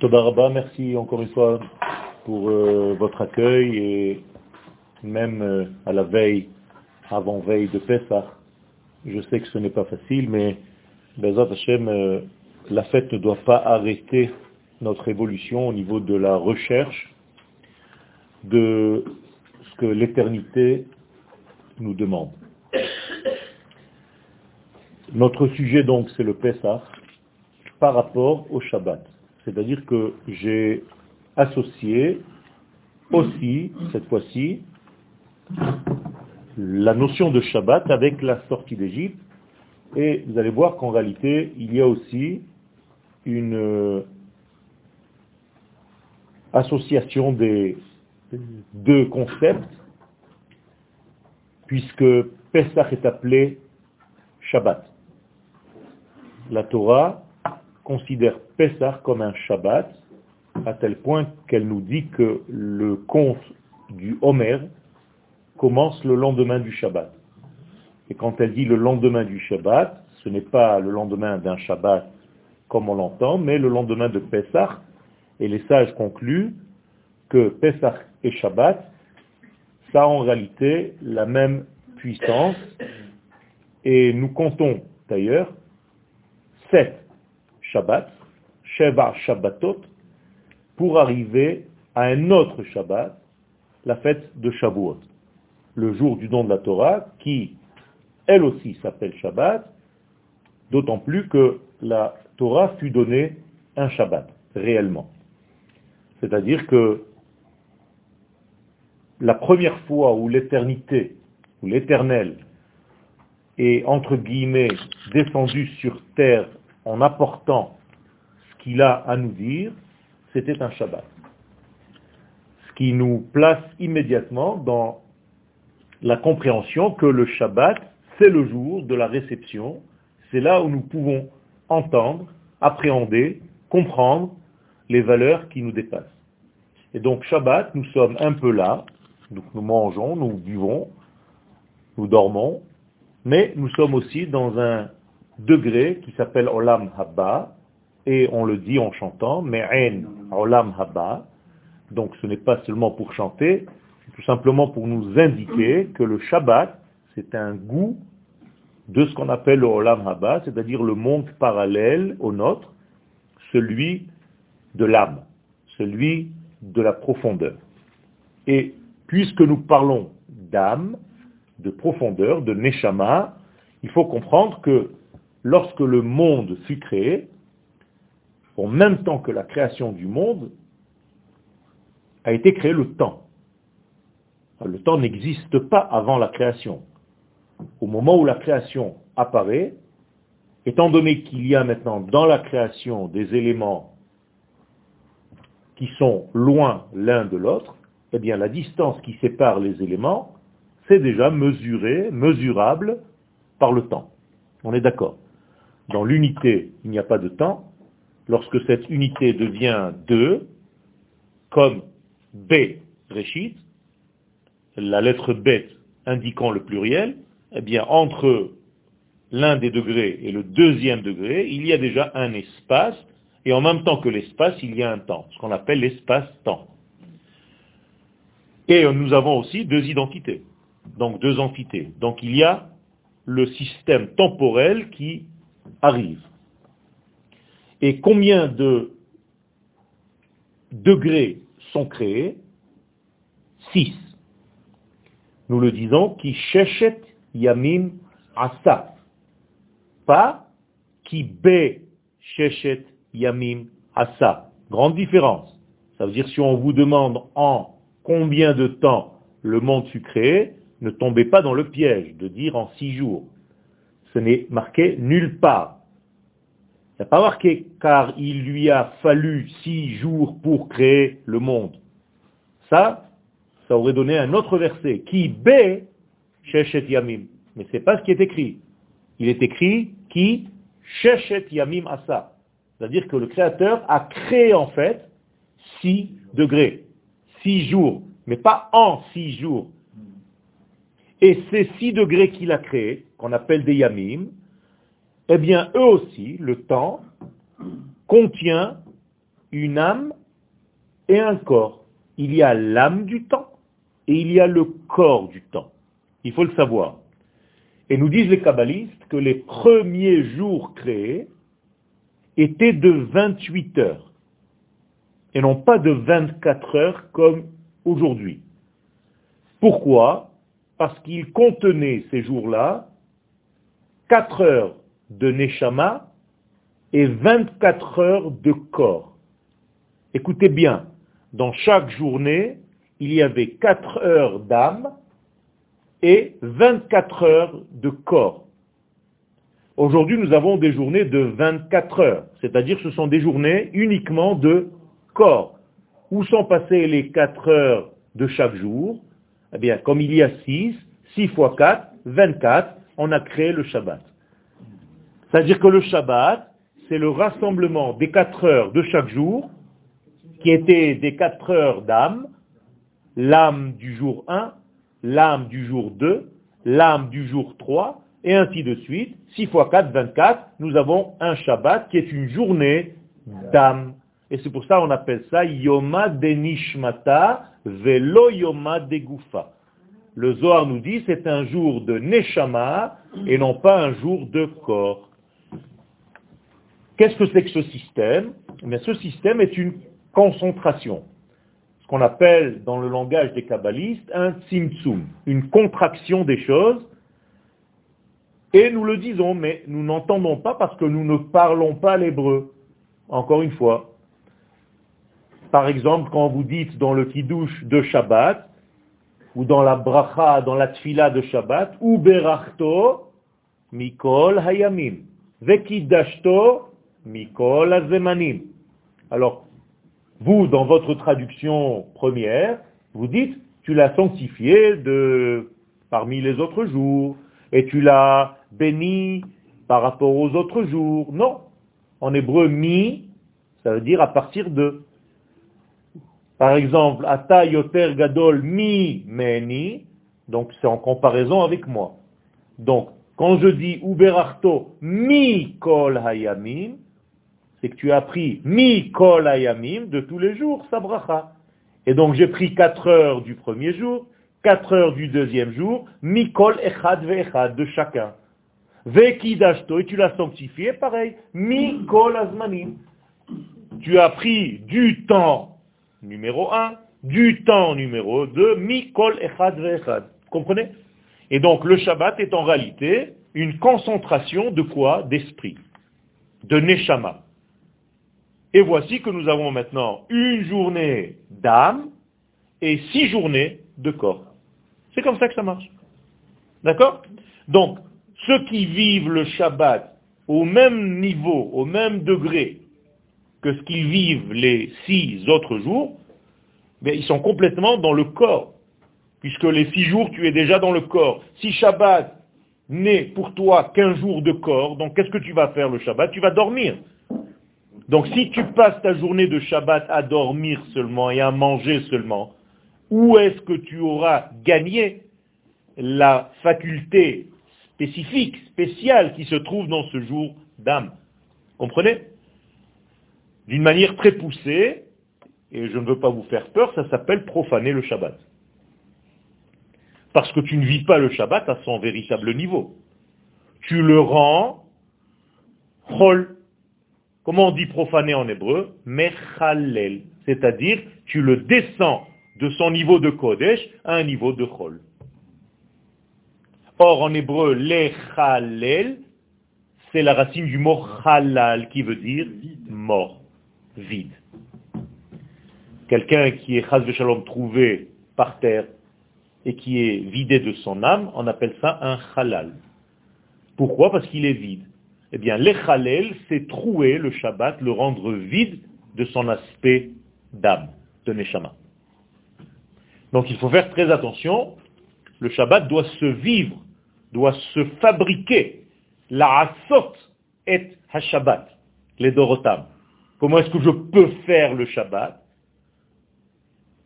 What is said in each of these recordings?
Toda merci encore une fois pour euh, votre accueil et même euh, à la veille, avant-veille de Pessah. Je sais que ce n'est pas facile, mais Bezat Hashem, euh, la fête ne doit pas arrêter notre évolution au niveau de la recherche de ce que l'éternité nous demande. Notre sujet donc c'est le Pessah par rapport au Shabbat. C'est-à-dire que j'ai associé aussi, cette fois-ci, la notion de Shabbat avec la sortie d'Égypte. Et vous allez voir qu'en réalité, il y a aussi une euh, association des deux concepts, puisque Pesach est appelé Shabbat. La Torah considère Pesach comme un Shabbat, à tel point qu'elle nous dit que le conte du Homer commence le lendemain du Shabbat. Et quand elle dit le lendemain du Shabbat, ce n'est pas le lendemain d'un Shabbat comme on l'entend, mais le lendemain de Pesach. Et les sages concluent que Pesach et Shabbat, ça a en réalité la même puissance. Et nous comptons d'ailleurs sept Shabbat, Sheva Shabbatot, pour arriver à un autre Shabbat, la fête de Shavuot, le jour du don de la Torah, qui, elle aussi, s'appelle Shabbat, d'autant plus que la Torah fut donnée un Shabbat, réellement. C'est-à-dire que la première fois où l'éternité, où l'éternel est, entre guillemets, descendu sur terre en apportant ce qu'il a à nous dire, c'était un Shabbat. Ce qui nous place immédiatement dans la compréhension que le Shabbat, c'est le jour de la réception, c'est là où nous pouvons entendre, appréhender, comprendre les valeurs qui nous dépassent. Et donc Shabbat, nous sommes un peu là, donc nous mangeons, nous buvons, nous dormons, mais nous sommes aussi dans un degré qui s'appelle Olam Habba, et on le dit en chantant, Me'en Olam Habba, donc ce n'est pas seulement pour chanter, c'est tout simplement pour nous indiquer que le Shabbat, c'est un goût de ce qu'on appelle le Olam Habba, c'est-à-dire le monde parallèle au nôtre, celui de l'âme, celui de la profondeur. Et puisque nous parlons d'âme, de profondeur, de Neshama, il faut comprendre que lorsque le monde fut créé, en même temps que la création du monde, a été créé le temps. Le temps n'existe pas avant la création. Au moment où la création apparaît, étant donné qu'il y a maintenant dans la création des éléments qui sont loin l'un de l'autre, eh bien la distance qui sépare les éléments, c'est déjà mesuré, mesurable par le temps. On est d'accord? Dans l'unité, il n'y a pas de temps. Lorsque cette unité devient 2, comme B, Réchit, la lettre B indiquant le pluriel, eh bien, entre l'un des degrés et le deuxième degré, il y a déjà un espace, et en même temps que l'espace, il y a un temps, ce qu'on appelle l'espace-temps. Et nous avons aussi deux identités, donc deux entités. Donc il y a le système temporel qui arrive. Et combien de degrés sont créés? Six. Nous le disons, qui chechet yamim asa. Pas qui be chechet yamim asa. Grande différence. Ça veut dire si on vous demande en combien de temps le monde fut créé, ne tombez pas dans le piège de dire en six jours. Ce n'est marqué nulle part. Il n'y pas marqué car il lui a fallu six jours pour créer le monde. Ça, ça aurait donné un autre verset. Qui bé sheshet yamim. Mais ce n'est pas ce qui est écrit. Il est écrit qui sheshet yamim asa. C'est-à-dire que le Créateur a créé en fait six degrés, six jours, mais pas en six jours. Et ces six degrés qu'il a créés, qu'on appelle des yamim, eh bien, eux aussi, le temps, contient une âme et un corps. Il y a l'âme du temps et il y a le corps du temps. Il faut le savoir. Et nous disent les kabbalistes que les premiers jours créés étaient de 28 heures et non pas de 24 heures comme aujourd'hui. Pourquoi? Parce qu'ils contenaient ces jours-là 4 heures de Neshama et 24 heures de corps. Écoutez bien, dans chaque journée, il y avait 4 heures d'âme et 24 heures de corps. Aujourd'hui, nous avons des journées de 24 heures, c'est-à-dire ce sont des journées uniquement de corps. Où sont passées les 4 heures de chaque jour? Eh bien, comme il y a 6, 6 fois 4, 24, on a créé le Shabbat. C'est-à-dire que le Shabbat, c'est le rassemblement des 4 heures de chaque jour, qui étaient des 4 heures d'âme, l'âme du jour 1, l'âme du jour 2, l'âme du jour 3, et ainsi de suite. 6 fois 4, 24, nous avons un Shabbat qui est une journée d'âme. Et c'est pour ça qu'on appelle ça Yoma Denishmata Velo Yoma Degufa. Le Zohar nous dit c'est un jour de Neshama et non pas un jour de corps. Qu'est-ce que c'est que ce système? Eh Ce système est une concentration qu'on appelle dans le langage des kabbalistes un tzimtzum, une contraction des choses. Et nous le disons, mais nous n'entendons pas parce que nous ne parlons pas l'hébreu. Encore une fois. Par exemple, quand vous dites dans le kiddush de Shabbat, ou dans la bracha, dans la tfila de Shabbat, ou berachto, mikol hayamim, vekidashto, mikol azemanim. Alors, vous, dans votre traduction première, vous dites, tu l'as sanctifié de parmi les autres jours, et tu l'as béni par rapport aux autres jours. Non. En hébreu, mi, ça veut dire à partir de. Par exemple, ata yoter gadol mi meni, donc c'est en comparaison avec moi. Donc, quand je dis uberarto mi kol hayamim, c'est que tu as pris mi kol ayamim de tous les jours, sa bracha. Et donc j'ai pris 4 heures du premier jour, 4 heures du deuxième jour, mi kol echad ve de chacun. Vekidashto, et tu l'as sanctifié, pareil, mi kol azmanim. Tu as pris du temps numéro 1, du temps numéro 2, mi kol echad ve Comprenez? Et donc le Shabbat est en réalité une concentration de quoi? D'esprit, de neshama. Et voici que nous avons maintenant une journée d'âme et six journées de corps. C'est comme ça que ça marche. D'accord? Donc, ceux qui vivent le Shabbat au même niveau, au même degré que ce qu'ils vivent les six autres jours, mais ils sont complètement dans le corps. Puisque les six jours, tu es déjà dans le corps. Si Shabbat n'est pour toi qu'un jour de corps, donc qu'est-ce que tu vas faire le Shabbat? Tu vas dormir. Donc si tu passes ta journée de Shabbat à dormir seulement et à manger seulement, où est-ce que tu auras gagné la faculté spécifique, spéciale qui se trouve dans ce jour d'âme? Comprenez? D'une manière très poussée, et je ne veux pas vous faire peur, ça s'appelle profaner le Shabbat. Parce que tu ne vis pas le Shabbat à son véritable niveau. Tu le rends chol, Comment on dit profaner en hébreu? Mechalel. C'est-à-dire, tu le descends de son niveau de Kodesh à un niveau de Chol. Or, en hébreu, lechalel, c'est la racine du mot halal qui veut dire mort, vide. Quelqu'un qui est chas shalom trouvé par terre et qui est vidé de son âme, on appelle ça un halal. Pourquoi? Parce qu'il est vide. Eh bien, l'Echalel, c'est trouer le Shabbat, le rendre vide de son aspect d'âme, de Neshama. Donc il faut faire très attention. Le Shabbat doit se vivre, doit se fabriquer. La asot et ha-Shabbat, les Dorotam. Comment est-ce que je peux faire le Shabbat?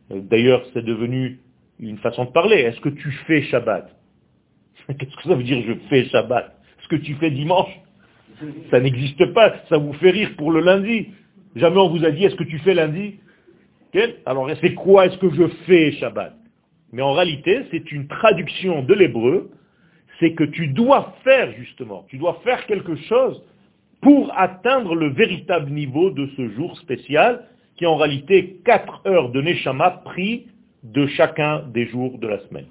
D'ailleurs, c'est devenu une façon de parler. Est-ce que tu fais Shabbat? Qu'est-ce que ça veut dire je fais Shabbat? Est-ce que tu fais dimanche? Ça n'existe pas, ça vous fait rire pour le lundi. Jamais on vous a dit, est-ce que tu fais lundi? Alors, c'est quoi est-ce que je fais Shabbat? Mais en réalité, c'est une traduction de l'hébreu, c'est que tu dois faire justement, tu dois faire quelque chose pour atteindre le véritable niveau de ce jour spécial, qui est en réalité 4 heures de Neshama pris de chacun des jours de la semaine.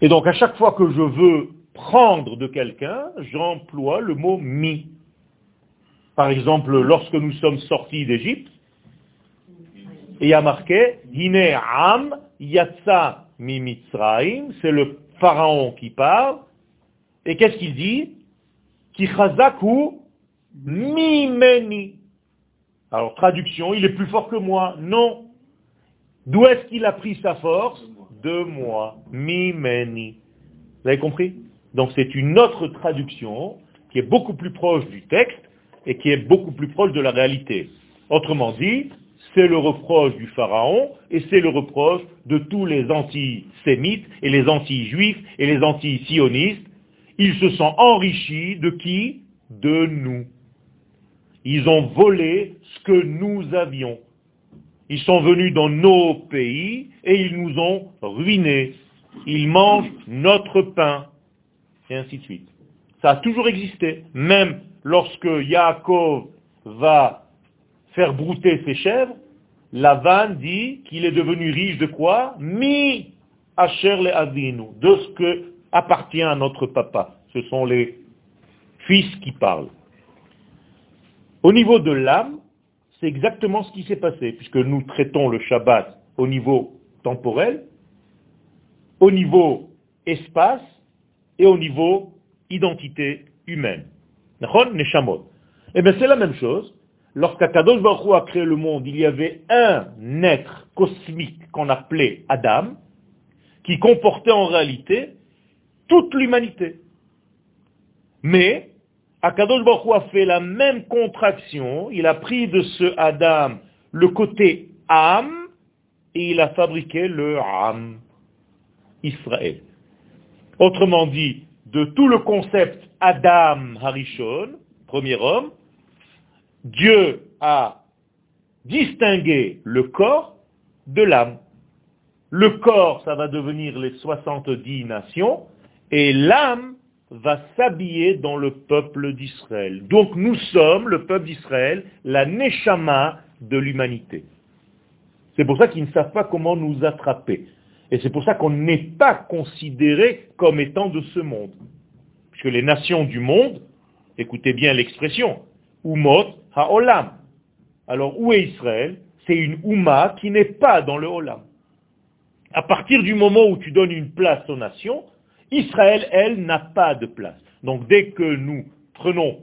Et donc à chaque fois que je veux prendre de quelqu'un, j'emploie le mot mi. Par exemple, lorsque nous sommes sortis d'Égypte, il y a marqué Hine Am Yatsa Mi c'est le pharaon qui parle. Et qu'est-ce qu'il dit? Ki chazaku mimeni. Alors traduction, il est plus fort que moi. Non. D'où est-ce qu'il a pris sa force De moi. Mimeni. Vous avez compris? Donc c'est une autre traduction qui est beaucoup plus proche du texte et qui est beaucoup plus proche de la réalité. Autrement dit, c'est le reproche du Pharaon et c'est le reproche de tous les antisémites et les anti-juifs et les anti-sionistes. Ils se sont enrichis de qui? De nous. Ils ont volé ce que nous avions. Ils sont venus dans nos pays et ils nous ont ruinés. Ils mangent notre pain. Et ainsi de suite. Ça a toujours existé. Même lorsque Yaakov va faire brouter ses chèvres, Lavan dit qu'il est devenu riche de quoi? Mi Asher le de ce que appartient à notre papa. Ce sont les fils qui parlent. Au niveau de l'âme, c'est exactement ce qui s'est passé, puisque nous traitons le Shabbat au niveau temporel, au niveau espace et au niveau identité humaine. Eh bien c'est la même chose. Lorsqu'Akadosh Baruch a créé le monde, il y avait un être cosmique qu'on appelait Adam, qui comportait en réalité toute l'humanité. Mais Akadosh Baruch a fait la même contraction, il a pris de ce Adam le côté âme et il a fabriqué le Am, Israël. Autrement dit, de tout le concept Adam Harishon, premier homme, Dieu a distingué le corps de l'âme. Le corps, ça va devenir les 70 nations, et l'âme va s'habiller dans le peuple d'Israël. Donc nous sommes, le peuple d'Israël, la neshama de l'humanité. C'est pour ça qu'ils ne savent pas comment nous attraper. Et c'est pour ça qu'on n'est pas considéré comme étant de ce monde. Puisque les nations du monde, écoutez bien l'expression, Umot ha'olam. Alors où est Israël? C'est une Ouma qui n'est pas dans le Olam. À partir du moment où tu donnes une place aux nations, Israël, elle, n'a pas de place. Donc dès que nous prenons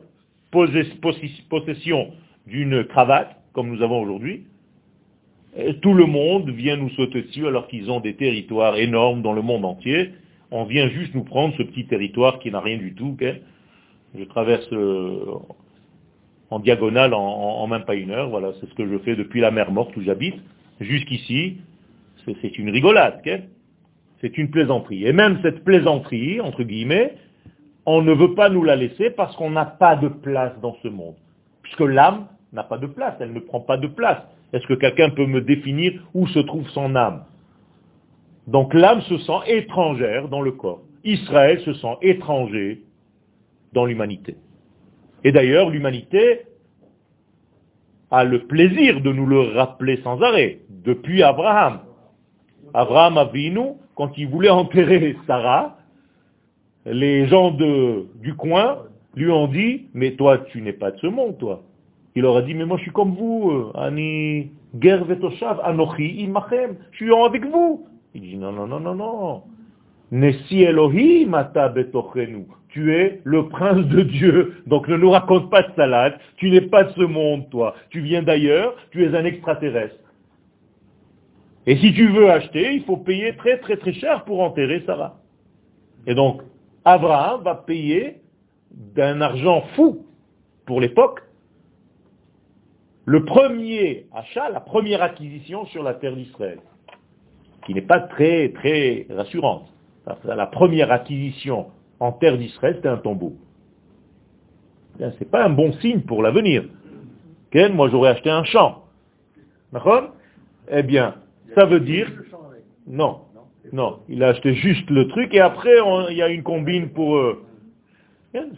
possession d'une cravate, comme nous avons aujourd'hui, euh, tout le monde vient nous sauter dessus alors qu'ils ont des territoires énormes dans le monde entier. On vient juste nous prendre ce petit territoire qui n'a rien du tout. Je traverse euh, en diagonale en, même pas une heure. Voilà, c'est ce que je fais depuis la mer morte où j'habite jusqu'ici. C'est une rigolade. C'est une plaisanterie. Et même cette plaisanterie, entre guillemets, on ne veut pas nous la laisser parce qu'on n'a pas de place dans ce monde. Puisque l'âme n'a pas de place, elle ne prend pas de place. Est-ce que quelqu'un peut me définir où se trouve son âme? Donc l'âme se sent étrangère dans le corps. Israël se sent étranger dans l'humanité. Et d'ailleurs, l'humanité a le plaisir de nous le rappeler sans arrêt, depuis Abraham. Abraham Avinu, quand il voulait enterrer Sarah, les gens de, du coin lui ont dit, mais toi, tu n'es pas de ce monde, toi. Il leur a dit, mais moi, je suis comme vous, euh, Anochi Imachem, je suis avec vous. Il dit, non, non, non, non, non. Betochenu. Tu es le prince de Dieu. Donc ne nous raconte pas de salade. Tu n'es pas de ce monde, toi. Tu viens d'ailleurs. Tu es un extraterrestre. Et si tu veux acheter, il faut payer très très très cher pour enterrer Sarah. Et donc, Abraham va payer d'un argent fou pour l'époque le premier achat, la première acquisition sur la terre d'Israël, qui n'est pas très très rassurante. La première acquisition en terre d'Israël, c'était un tombeau. C'est pas un bon signe pour l'avenir. Moi, j'aurais acheté un champ. Eh bien, ça veut dire... Non, non, il a acheté juste le truc et après, il y a une combine pour... eux.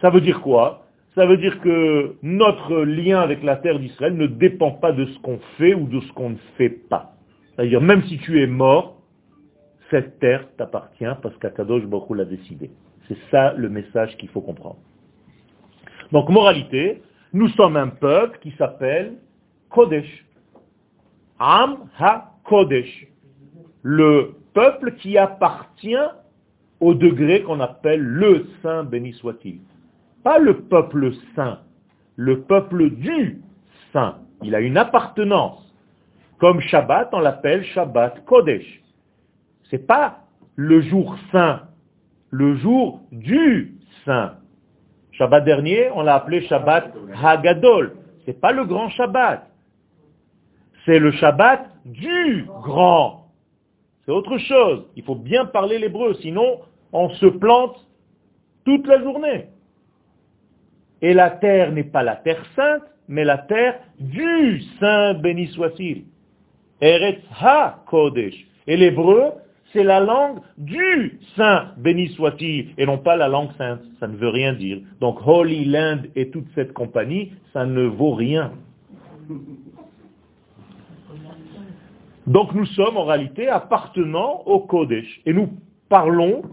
Ça veut dire quoi? Ça veut dire que notre lien avec la terre d'Israël ne dépend pas de ce qu'on fait ou de ce qu'on ne fait pas. C'est-à-dire, même si tu es mort, cette terre t'appartient parce qu'Akadosh Baruch l'a décidé. C'est ça le message qu'il faut comprendre. Donc, moralité, nous sommes un peuple qui s'appelle Kodesh. Am ha-Kodesh. Le peuple qui appartient au degré qu'on appelle le saint, béni soit-il. Pas le peuple saint, le peuple du saint. Il a une appartenance. Comme Shabbat, on l'appelle Shabbat Kodesh. C'est pas le jour saint, le jour du saint. Shabbat dernier, on l'a appelé Shabbat Hagadol. C'est pas le grand Shabbat. C'est le Shabbat du grand. C'est autre chose. Il faut bien parler l'hébreu, sinon on se plante toute la journée. Et la terre n'est pas la terre sainte, mais la terre du saint béni soit-il. Eretz ha-kodesh. Et l'hébreu, c'est la langue du saint béni soit-il, et non pas la langue sainte. Ça ne veut rien dire. Donc Holy Land et toute cette compagnie, ça ne vaut rien. Donc nous sommes en réalité appartenant au Kodesh. Et nous parlons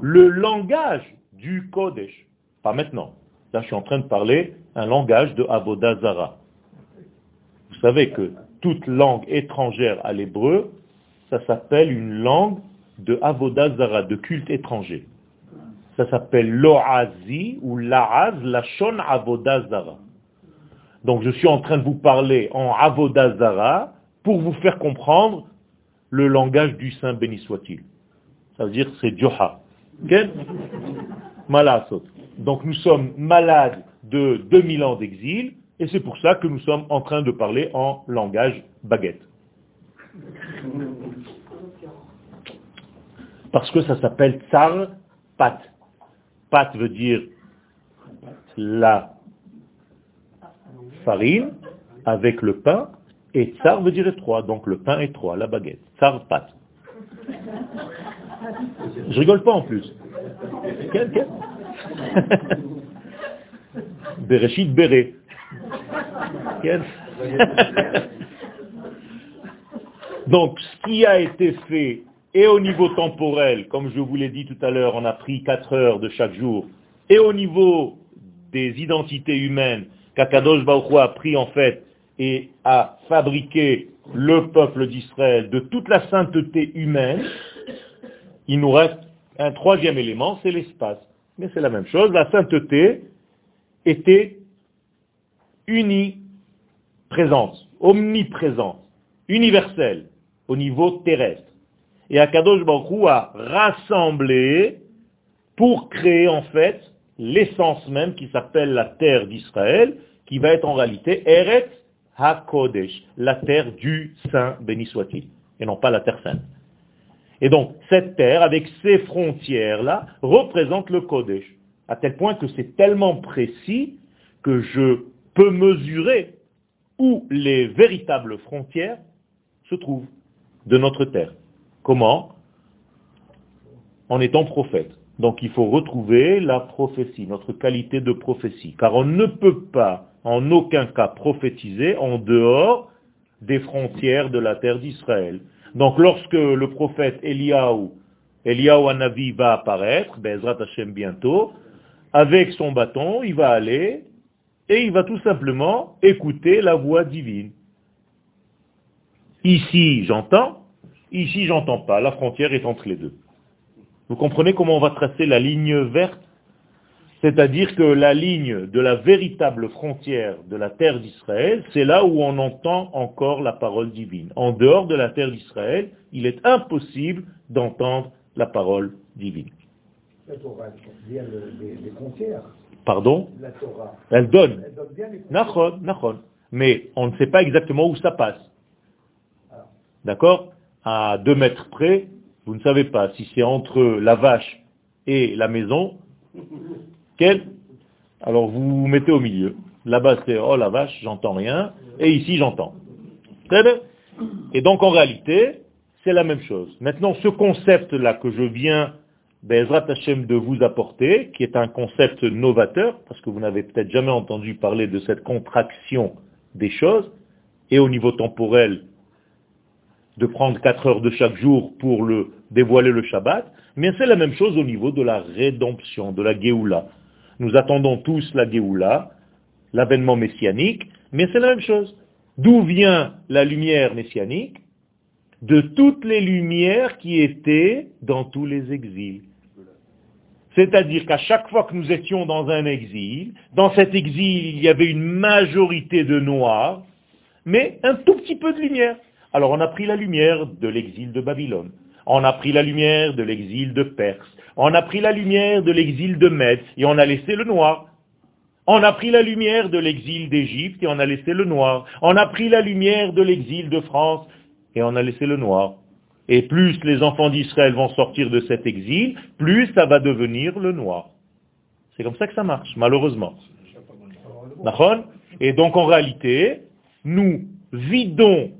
le langage du Kodesh. Pas maintenant. Là, je suis en train de parler un langage de Avodazara. Vous savez que toute langue étrangère à l'hébreu, ça s'appelle une langue de Avodazara, de culte étranger. Ça s'appelle l'oazi ou l'a'az, la shon Avodazara. Donc je suis en train de vous parler en Avodazara pour vous faire comprendre le langage du Saint béni soit-il. Ça veut dire c'est Joha. Donc nous sommes malades de 2000 ans d'exil, et c'est pour ça que nous sommes en train de parler en langage baguette. Parce que ça s'appelle tsar pat. Pat veut dire la farine avec le pain, et tsar veut dire étroit, donc le pain étroit, la baguette. Tsar pat. Je rigole pas en plus. Quel, quel? Bereshit Béré. Donc, ce qui a été fait, et au niveau temporel, comme je vous l'ai dit tout à l'heure, on a pris 4 heures de chaque jour, et au niveau des identités humaines, qu'Akadosh Baruch a pris en fait et a fabriqué le peuple d'Israël de toute la sainteté humaine, il nous reste un troisième élément, c'est l'espace. Mais c'est la même chose, la sainteté était unie, présente, omniprésente, universelle, au niveau terrestre. Et Akadosh Baruch a rassemblé pour créer en fait l'essence même qui s'appelle la terre d'Israël, qui va être en réalité Eretz HaKodesh, la terre du Saint, béni soit-il, et non pas la terre sainte. Et donc, cette terre, avec ces frontières-là, représente le Kodesh, à tel point que c'est tellement précis que je peux mesurer où les véritables frontières se trouvent de notre terre. Comment? En étant prophète. Donc il faut retrouver la prophétie, notre qualité de prophétie. Car on ne peut pas en aucun cas prophétiser en dehors des frontières de la terre d'Israël. Donc lorsque le prophète Eliaou, Eliaou Anavi va apparaître, Bezrat Hashem bientôt, avec son bâton, il va aller et il va tout simplement écouter la voix divine. Ici, j'entends, ici, j'entends pas. La frontière est entre les deux. Vous comprenez comment on va tracer la ligne verte c'est-à-dire que la ligne de la véritable frontière de la terre d'Israël, c'est là où on entend encore la parole divine. En dehors de la terre d'Israël, il est impossible d'entendre la parole divine. La Torah bien les, frontières. Pardon? La Torah. Elle donne. Elle donne bien les Mais on ne sait pas exactement où ça passe. Ah. D'accord? À deux mètres près, vous ne savez pas si c'est entre la vache et la maison quel? Alors vous vous mettez au milieu. Là-bas c'est oh la vache, j'entends rien, et ici j'entends. Et donc en réalité, c'est la même chose. Maintenant, ce concept-là que je viens Bezrat Hashem de vous apporter, qui est un concept novateur, parce que vous n'avez peut-être jamais entendu parler de cette contraction des choses, et au niveau temporel, de prendre quatre heures de chaque jour pour le dévoiler le Shabbat, mais c'est la même chose au niveau de la rédemption, de la Géoula. Nous attendons tous la Géoula, l'avènement messianique, mais c'est la même chose. D'où vient la lumière messianique De toutes les lumières qui étaient dans tous les exils. C'est-à-dire qu'à chaque fois que nous étions dans un exil, dans cet exil, il y avait une majorité de noirs, mais un tout petit peu de lumière. Alors on a pris la lumière de l'exil de Babylone, on a pris la lumière de l'exil de Perse, on a pris la lumière de l'exil de Mède, et on a laissé le noir. On a pris la lumière de l'exil d'Égypte et on a laissé le noir. On a pris la lumière de l'exil de France et on a laissé le noir. Et plus les enfants d'Israël vont sortir de cet exil, plus ça va devenir le noir. C'est comme ça que ça marche, malheureusement. Et donc en réalité, nous vidons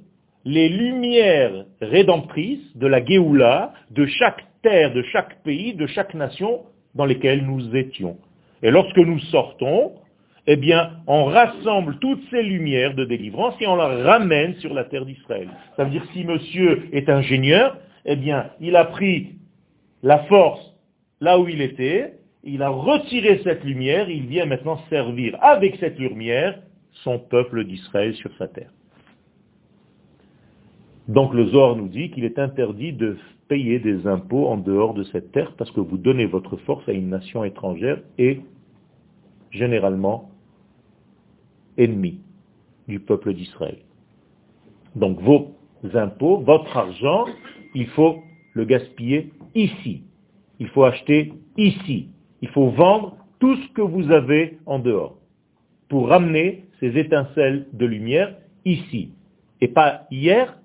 les lumières rédemptrices de la Géoula de chaque de chaque pays, de chaque nation dans lesquelles nous étions. Et lorsque nous sortons, eh bien, on rassemble toutes ces lumières de délivrance et on les ramène sur la terre d'Israël. Ça veut dire si monsieur est ingénieur, eh bien, il a pris la force là où il était, il a retiré cette lumière, il vient maintenant servir avec cette lumière son peuple d'Israël sur sa terre. Donc le Zohar nous dit qu'il est interdit de payer des impôts en dehors de cette terre parce que vous donnez votre force à une nation étrangère et généralement ennemi du peuple d'Israël. Donc vos impôts, votre argent, il faut le gaspiller ici. Il faut acheter ici. Il faut vendre tout ce que vous avez en dehors pour ramener ces étincelles de lumière ici. Et pas hier,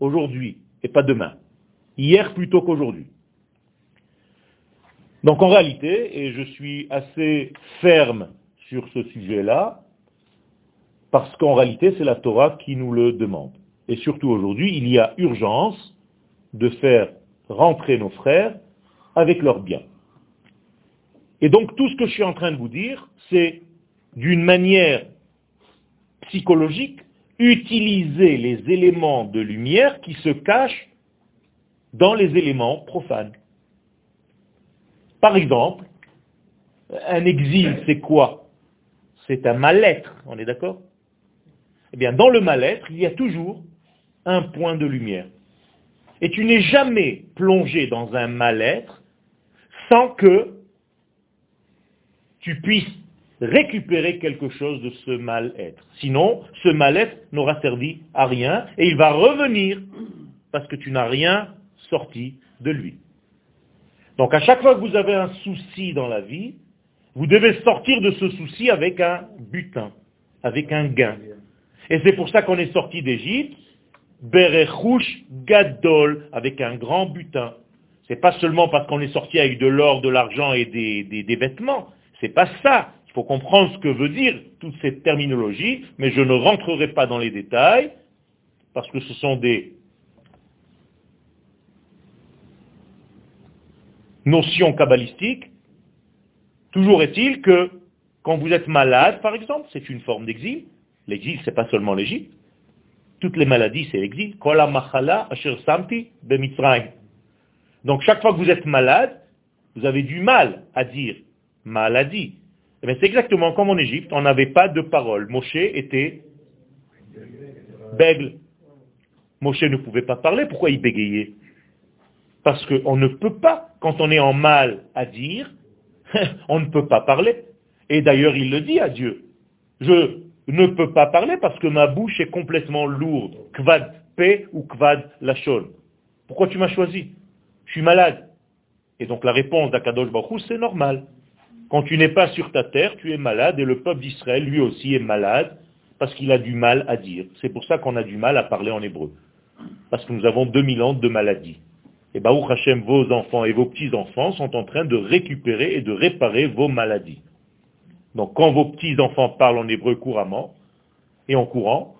aujourd'hui, et pas demain. Hier plutôt qu'aujourd'hui. Donc en réalité, et je suis assez ferme sur ce sujet-là, parce qu'en réalité, c'est la Torah qui nous le demande. Et surtout aujourd'hui, il y a urgence de faire rentrer nos frères avec leurs biens. Et donc tout ce que je suis en train de vous dire, c'est d'une manière psychologique, utiliser les éléments de lumière qui se cachent dans les éléments profanes. Par exemple, un exil, c'est quoi? C'est un mal-être, on est d'accord? Eh bien, dans le mal-être, il y a toujours un point de lumière. Et tu n'es jamais plongé dans un mal-être sans que tu puisses récupérer quelque chose de ce mal-être. Sinon, ce mal-être n'aura servi à rien et il va revenir parce que tu n'as rien sorti de lui. Donc à chaque fois que vous avez un souci dans la vie, vous devez sortir de ce souci avec un butin, avec un gain. Et c'est pour ça qu'on est sorti d'Égypte, Berechouch Gadol, avec un grand butin. C'est pas seulement parce qu'on est sorti avec de l'or, de l'argent et des, des, des vêtements. Pas ça. Il faut comprendre ce que veut dire toute cette terminologie, mais je ne rentrerai pas dans les détails, parce que ce sont des notions kabbalistiques. Toujours est-il que quand vous êtes malade, par exemple, c'est une forme d'exil. L'exil, c'est pas seulement l'Égypte. Toutes les maladies, c'est l'exil. Donc chaque fois que vous êtes malade, vous avez du mal à dire maladie. Mais eh c'est exactement comme en Égypte, on n'avait pas de parole. Moshe était bègle. Moshe ne pouvait pas parler, pourquoi il bégayait? Parce qu'on ne peut pas, quand on est en mal à dire, on ne peut pas parler. Et d'ailleurs, il le dit à Dieu. Je ne peux pas parler parce que ma bouche est complètement lourde. Kvad pe ou kvad lachon. Pourquoi tu m'as choisi? Je suis malade. Et donc la réponse d'Akadosh Baruch c'est normal. Quand tu n'es pas sur ta terre, tu es malade et le peuple d'Israël lui aussi est malade parce qu'il a du mal à dire. C'est pour ça qu'on a du mal à parler en hébreu. Parce que nous avons 2000 ans de maladie. Et Baruch Hashem, vos enfants et vos petits-enfants sont en train de récupérer et de réparer vos maladies. Donc quand vos petits-enfants parlent en hébreu couramment et en courant,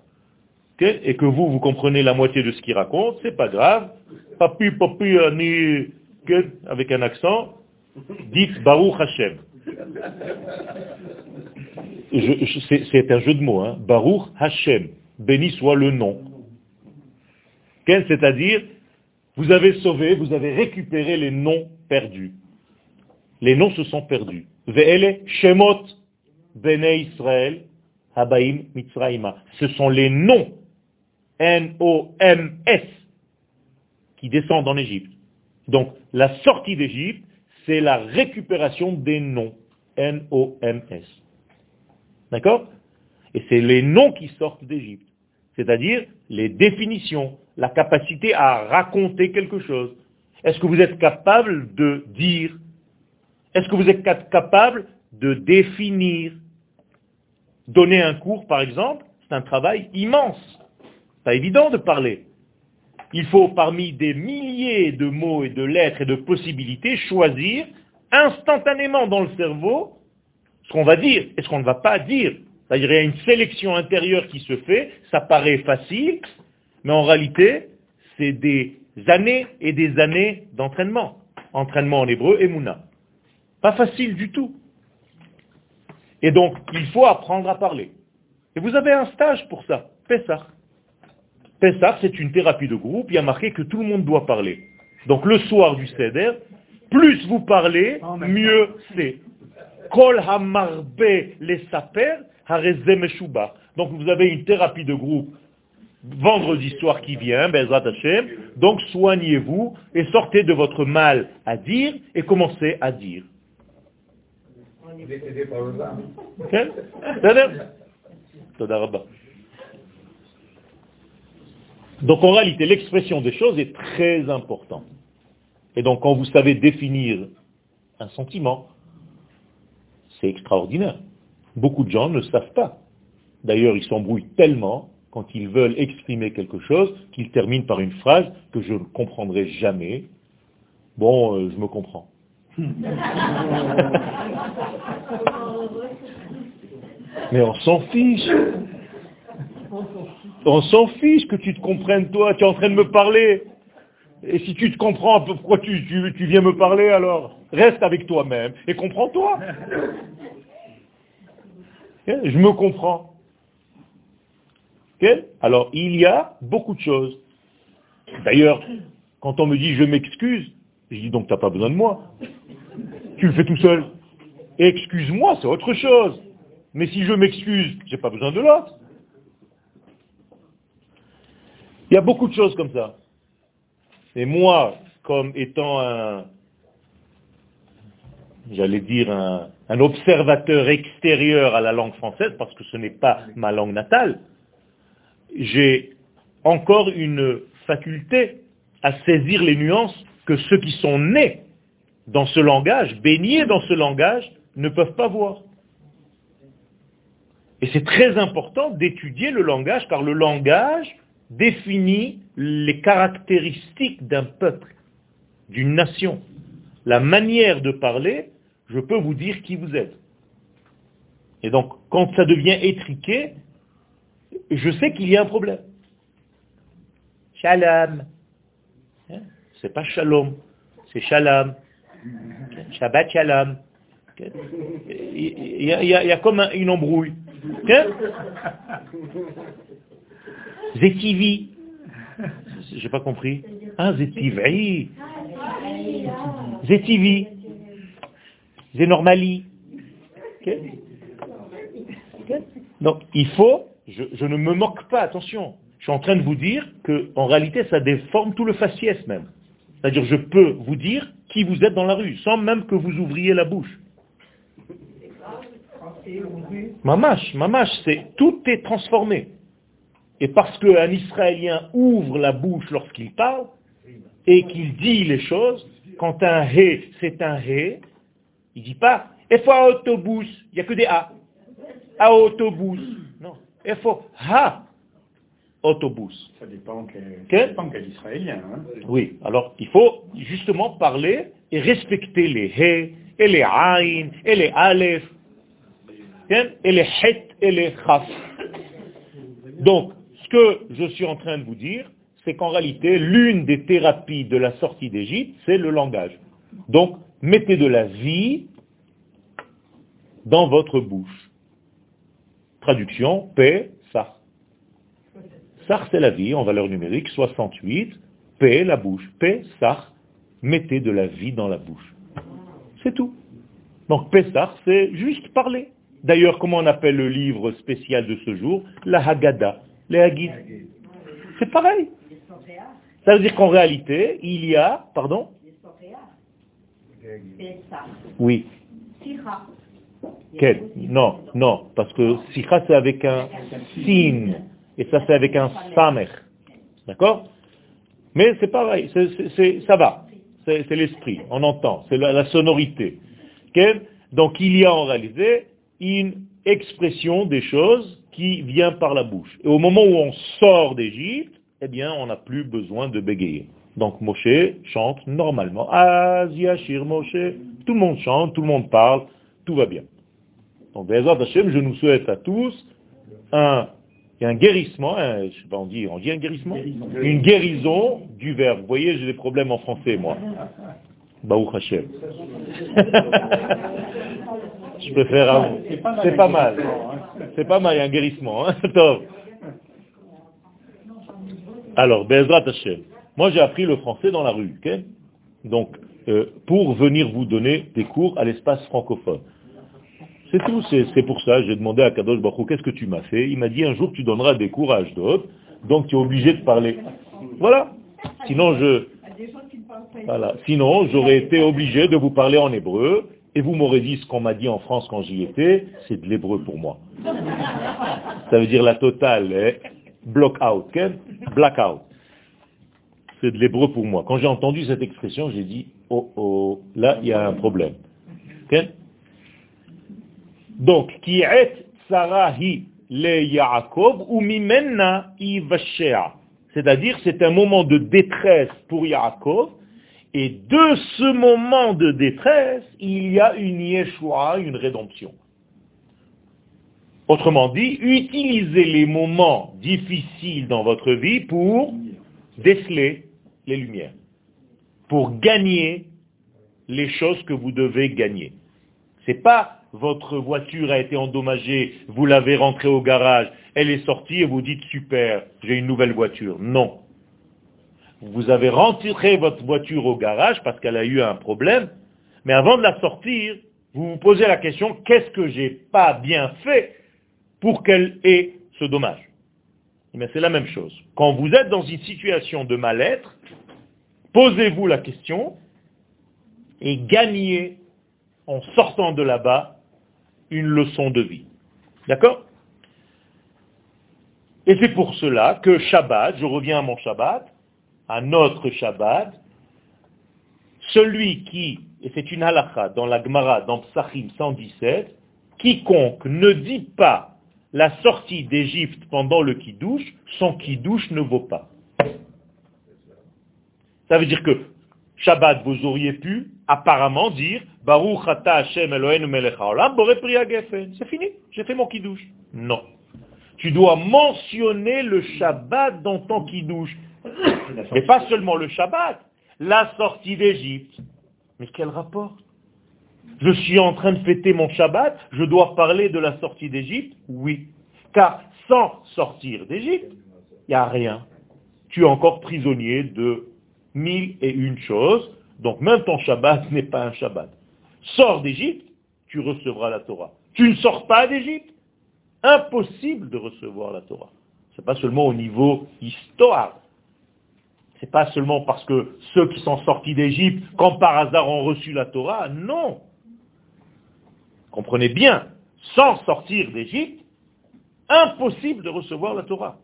et que vous, vous comprenez la moitié de ce qu'ils racontent, c'est pas grave. Papi, papi, ani, avec un accent, dites Baruch Hashem. C'est un jeu de mots, hein. Baruch Hashem, béni soit le nom. C'est-à-dire, vous avez sauvé, vous avez récupéré les noms perdus. Les noms se sont perdus. Ve'ele Shemot Bene Israël Habaim. Ce sont les noms N-O-M-S qui descendent en Égypte. Donc, la sortie d'Égypte, c'est la récupération des noms. N-O-M-S. D'accord? Et c'est les noms qui sortent d'Égypte. C'est-à-dire les définitions, la capacité à raconter quelque chose. Est-ce que vous êtes capable de dire? Est-ce que vous êtes capable de définir? Donner un cours, par exemple, c'est un travail immense. Pas évident de parler. Il faut, parmi des milliers de mots et de lettres et de possibilités, choisir instantanément dans le cerveau ce qu'on va dire et ce qu'on ne va pas dire. C'est-à-dire, il y a une sélection intérieure qui se fait, ça paraît facile, mais en réalité, c'est des années et des années d'entraînement. Entraînement en hébreu et mouna. Pas facile du tout. Et donc, il faut apprendre à parler. Et vous avez un stage pour ça, Pessah. Pessah, c'est une thérapie de groupe, il y a marqué que tout le monde doit parler. Donc le soir du Seder, plus vous parlez, mieux c'est. Kol hamarbe les saper, donc vous avez une thérapie de groupe vendredi soir qui vient, Bezrat Hashem, donc soignez-vous et sortez de votre mal à dire et commencez à dire. Donc en réalité, l'expression des choses est très importante. Et donc quand vous savez définir un sentiment, c'est extraordinaire. Beaucoup de gens ne savent pas. D'ailleurs, ils s'embrouillent tellement quand ils veulent exprimer quelque chose qu'ils terminent par une phrase que je ne comprendrai jamais. Bon, euh, je me comprends. Mais on s'en fiche. On s'en fiche que tu te comprennes toi, tu es en train de me parler. Et si tu te comprends, pourquoi tu, tu viens me parler alors? Reste avec toi-même et comprends-toi. Je me comprends. Alors, il y a beaucoup de choses. D'ailleurs, quand on me dit je m'excuse, je dis donc tu n'as pas besoin de moi. Tu le fais tout seul. Excuse-moi, c'est autre chose. Mais si je m'excuse, j'ai pas besoin de l'autre. Il y a beaucoup de choses comme ça. Et moi, comme étant un, j'allais dire, un, observateur extérieur à la langue française, parce que ce n'est pas ma langue natale, j'ai encore une faculté à saisir les nuances que ceux qui sont nés dans ce langage, baignés dans ce langage, ne peuvent pas voir. Et c'est très important d'étudier le langage, car le langage définit les caractéristiques d'un peuple, d'une nation. La manière de parler je peux vous dire qui vous êtes. Et donc, quand ça devient étriqué, je sais qu'il y a un problème. Shalom. Hein? C'est pas shalom, c'est shalom. Shabbat shalom. Il y, a, comme une embrouille. Hein? Zetivi. J'ai pas compris. Ah, Zetivi. Zetivi. C'est normali. Donc il faut, je, ne me moque pas, attention, je suis en train de vous dire qu'en réalité ça déforme tout le faciès même. C'est-à-dire je peux vous dire qui vous êtes dans la rue, sans même que vous ouvriez la bouche. Mamache, mamache, c'est tout est transformé. Et parce qu'un Israélien ouvre la bouche lorsqu'il parle, et qu'il dit les choses, quand un hé, c'est un hé, il dit pas, faut un autobus, il n'y a que des A. A autobus. Non. Il faut ha autobus. Ça dépend quel, quel israélien. Hein. Oui, alors il faut justement parler et respecter les he, et les aïn, et les aleph. et les het et les chaf. Donc, ce que je suis en train de vous dire, c'est qu'en réalité, l'une des thérapies de la sortie d'Égypte, c'est le langage. Donc, mettez de la vie dans votre bouche. Traduction, paix, sar. Sar, c'est la vie en valeur numérique, 68. Paix, la bouche. Paix, sar. Mettez de la vie dans la bouche. C'est tout. Donc, Pessah, c'est juste parler. D'ailleurs, comment on appelle le livre spécial de ce jour? La Haggadah, les Haggid. C'est pareil. Ça veut dire qu'en réalité, il y a, pardon? Oui. Non, non, parce que Sikha c'est avec un sin, et ça c'est avec un samer. D'accord? Mais c'est pareil, ça va. C'est, l'esprit, on entend, c'est la, sonorité. Donc il y a en réalité une expression des choses qui vient par la bouche. Et au moment où on sort d'Égypte, eh bien, on n'a plus besoin de bégayer. Donc Moshe chante normalement. Aziashir Moshe. Tout le monde chante, tout le monde parle, tout va bien. Donc, Bezat Hashem, je nous souhaite à tous un, un guérissement, je sais pas, on dit, on dit un guérissement? Une guérison du verbe. Vous voyez, j'ai des problèmes en français, moi. Baou Hashem. Je préfère un... C'est pas mal. C'est pas mal, un guérissement. Hein Alors, Bezrat Hashem. Moi, j'ai appris le français dans la rue. Donc, euh, pour venir vous donner des cours à l'espace francophone. C'est tout, c'est pour ça, j'ai demandé à Kadosh Baruch qu'est-ce que tu m'as fait? Il m'a dit, un jour tu donneras des cours à Ashdod, donc tu es obligé de parler. Voilà. Sinon, je... Voilà. Sinon, j'aurais été obligé de vous parler en hébreu, et vous m'aurez dit ce qu'on m'a dit en France quand j'y étais, c'est de l'hébreu pour moi. Ça veut dire la totale, hein? block out, black out. C'est de l'hébreu pour moi. Quand j'ai entendu cette expression, j'ai dit, oh oh, là il y a un problème. Donc, qui est Sarahi le Yaakov ou Mimenna C'est-à-dire, c'est un moment de détresse pour Yaakov, et de ce moment de détresse, il y a une Yeshua, une rédemption. Autrement dit, utilisez les moments difficiles dans votre vie pour déceler les lumières, pour gagner les choses que vous devez gagner. C'est pas votre voiture a été endommagée, vous l'avez rentrée au garage, elle est sortie et vous dites super, j'ai une nouvelle voiture. Non. Vous avez rentré votre voiture au garage parce qu'elle a eu un problème, mais avant de la sortir, vous vous posez la question, qu'est-ce que j'ai pas bien fait pour qu'elle ait ce dommage? Mais eh c'est la même chose. Quand vous êtes dans une situation de mal-être, posez-vous la question et gagnez en sortant de là-bas une leçon de vie. D'accord? Et c'est pour cela que Shabbat, je reviens à mon Shabbat, à notre Shabbat, celui qui, et c'est une halakha dans la Gemara, dans Psachim 117, quiconque ne dit pas la sortie d'Égypte pendant le Kiddush, son Kiddush ne vaut pas. Ça veut dire que Shabbat, vous auriez pu apparemment dire Baruch ata Hashem Eloheinu melech haolam, C'est fini, j'ai fait mon kiddush. Non. Tu dois mentionner le Shabbat dans ton kiddush. Et pas seulement le Shabbat, la sortie d'Égypte. Mais quel rapport? Je suis en train de fêter mon Shabbat, je dois parler de la sortie d'Égypte? Oui. Car sans sortir d'Égypte, il n'y a rien. Tu es encore prisonnier de mille et une choses. Donc même ton Shabbat n'est pas un Shabbat. Sors d'Égypte, tu recevras la Torah. Tu ne sors pas d'Égypte, impossible de recevoir la Torah. Ce n'est pas seulement au niveau histoire. Ce n'est pas seulement parce que ceux qui sont sortis d'Égypte, quand par hasard ont reçu la Torah. Non. Comprenez bien, sans sortir d'Égypte, impossible de recevoir la Torah.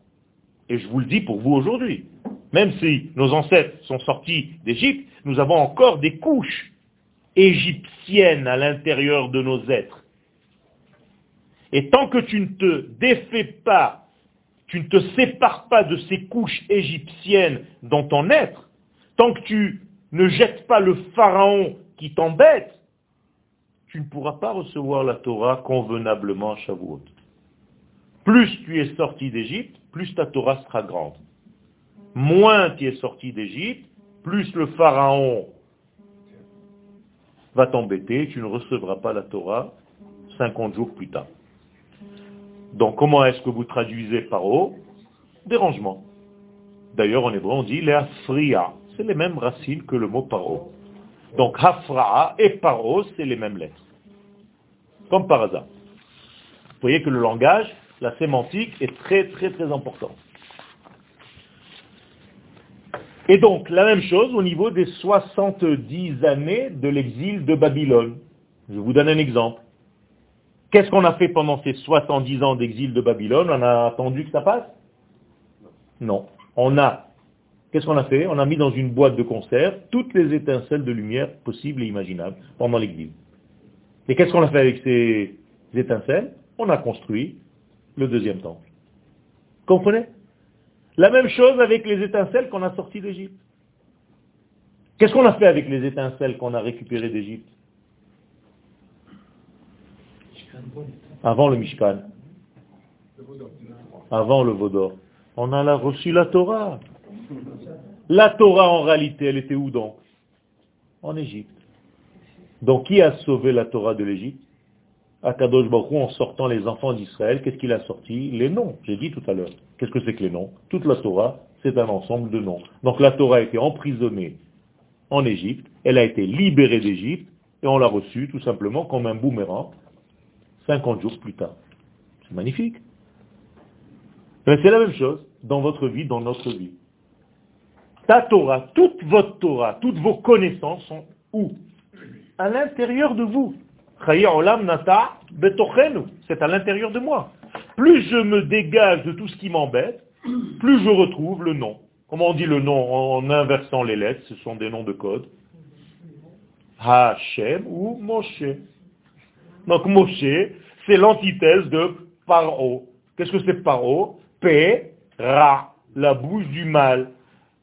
Et je vous le dis pour vous aujourd'hui. Même si nos ancêtres sont sortis d'Égypte, nous avons encore des couches égyptiennes à l'intérieur de nos êtres. Et tant que tu ne te défais pas, tu ne te sépares pas de ces couches égyptiennes dans ton être, tant que tu ne jettes pas le pharaon qui t'embête, tu ne pourras pas recevoir la Torah convenablement à Shavuot. Plus tu es sorti d'Égypte, plus ta Torah sera grande. Moins tu es sorti d'Égypte, plus le Pharaon va t'embêter, tu ne recevras pas la Torah 50 jours plus tard. Donc comment est-ce que vous traduisez paro? Dérangement. D'ailleurs en hébreu on dit les afria, c'est les mêmes racines que le mot paro. Donc hafra et paro, c'est les mêmes lettres. Comme par hasard. Vous voyez que le langage, la sémantique est très très très important. Et donc, la même chose au niveau des 70 années de l'exil de Babylone. Je vous donne un exemple. Qu'est-ce qu'on a fait pendant ces 70 ans d'exil de Babylone? On a attendu que ça passe? Non. On a, qu'est-ce qu'on a fait? On a mis dans une boîte de conserve toutes les étincelles de lumière possibles et imaginables pendant l'exil. Et qu'est-ce qu'on a fait avec ces étincelles? On a construit le deuxième temple. Comprenez? La même chose avec les étincelles qu'on a sorties d'Égypte. Qu'est-ce qu'on a fait avec les étincelles qu'on a récupérées d'Égypte Avant le Mishkan. Avant le Vaudor. On a reçu la Torah. La Torah, en réalité, elle était où donc? En Égypte. Donc, qui a sauvé la Torah de l'Égypte? Akadosh Baruch en sortant les enfants d'Israël, qu'est-ce qu'il a sorti? Les noms, j'ai dit tout à l'heure. Qu'est-ce que c'est que les noms? Toute la Torah, c'est un ensemble de noms. Donc la Torah a été emprisonnée en Égypte, elle a été libérée d'Égypte, et on l'a reçue tout simplement comme un boomerang 50 jours plus tard. C'est magnifique. Mais c'est la même chose dans votre vie, dans notre vie. Ta Torah, toute votre Torah, toutes vos connaissances sont où? À l'intérieur de vous. C'est à l'intérieur de moi. Plus je me dégage de tout ce qui m'embête, plus je retrouve le nom. Comment on dit le nom en inversant les lettres Ce sont des noms de code. Hachem ou Moshe. Donc Moshe, c'est l'antithèse de Paro. Qu'est-ce que c'est Paro? P, Ra, la bouche du mal.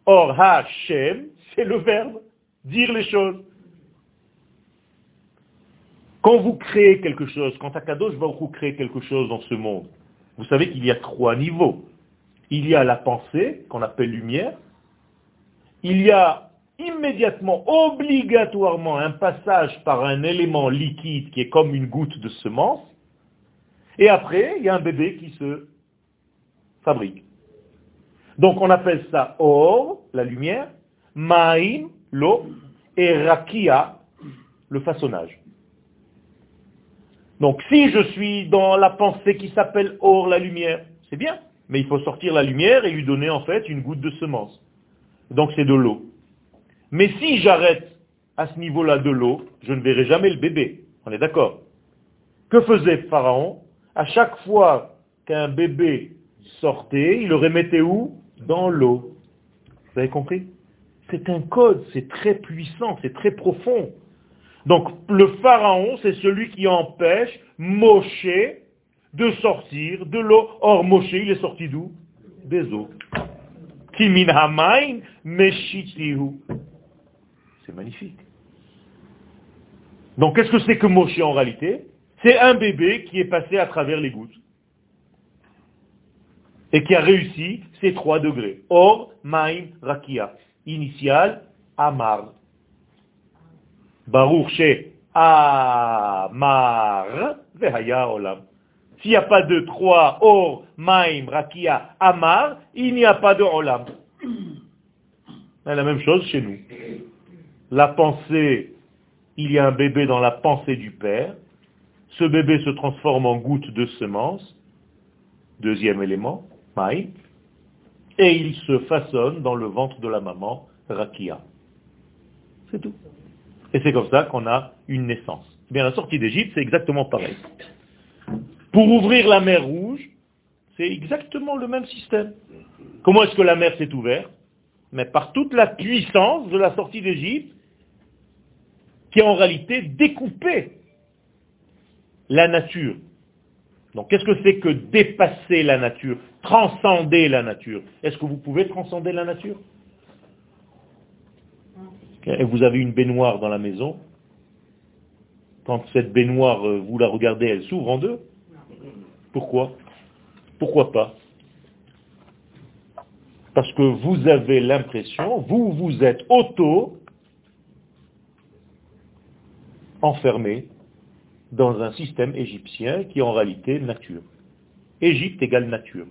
Or Hachem, c'est le verbe, dire les choses. Quand vous créez quelque chose, quand Akadosh vous créer quelque chose dans ce monde, vous savez qu'il y a trois niveaux. Il y a la pensée, qu'on appelle lumière. Il y a immédiatement, obligatoirement, un passage par un élément liquide qui est comme une goutte de semence. Et après, il y a un bébé qui se fabrique. Donc on appelle ça or, la lumière, maïm, l'eau, et rakia, le façonnage. Donc si je suis dans la pensée qui s'appelle or, la lumière, c'est bien. Mais il faut sortir la lumière et lui donner en fait une goutte de semence. Donc c'est de l'eau. Mais si j'arrête à ce niveau-là de l'eau, je ne verrai jamais le bébé. On est d'accord Que faisait Pharaon? À chaque fois qu'un bébé sortait, il le remettait où? Dans l'eau. Vous avez compris? C'est un code, c'est très puissant, c'est très profond. Donc le pharaon, c'est celui qui empêche Moshe de sortir de l'eau. Or Moshe, il est sorti d'où? Des eaux. C'est magnifique. Donc qu'est-ce que c'est que Moshe en réalité? C'est un bébé qui est passé à travers les gouttes et qui a réussi ces trois degrés. Or, Maim, Rakia. Initial, Amar. Baruch She Amar Vehaya Olam. S'il n'y a pas de trois, Or, Maim, Rakia, Amar, il n'y a pas de Olam. La même chose chez nous. La pensée, il y a un bébé dans la pensée du Père. Ce bébé se transforme en goutte de semence. Deuxième élément, Maim. Et il se façonne dans le ventre de la maman, Rakia. C'est tout. Et c'est comme ça qu'on a une naissance. Eh bien, la sortie d'Égypte, c'est exactement pareil. Pour ouvrir la mer Rouge, c'est exactement le même système. Comment est-ce que la mer s'est ouverte? Mais par toute la puissance de la sortie d'Égypte, qui a en réalité découpé la nature. Donc qu'est-ce que c'est que dépasser la nature, transcender la nature Est-ce que vous pouvez transcender la nature? Et vous avez une baignoire dans la maison, Quand cette baignoire, euh, vous la regardez, elle s'ouvre en deux. Pourquoi? Pourquoi pas? Parce que vous avez l'impression, vous vous êtes auto enfermé dans un système égyptien qui est en réalité nature. Égypte égale nature.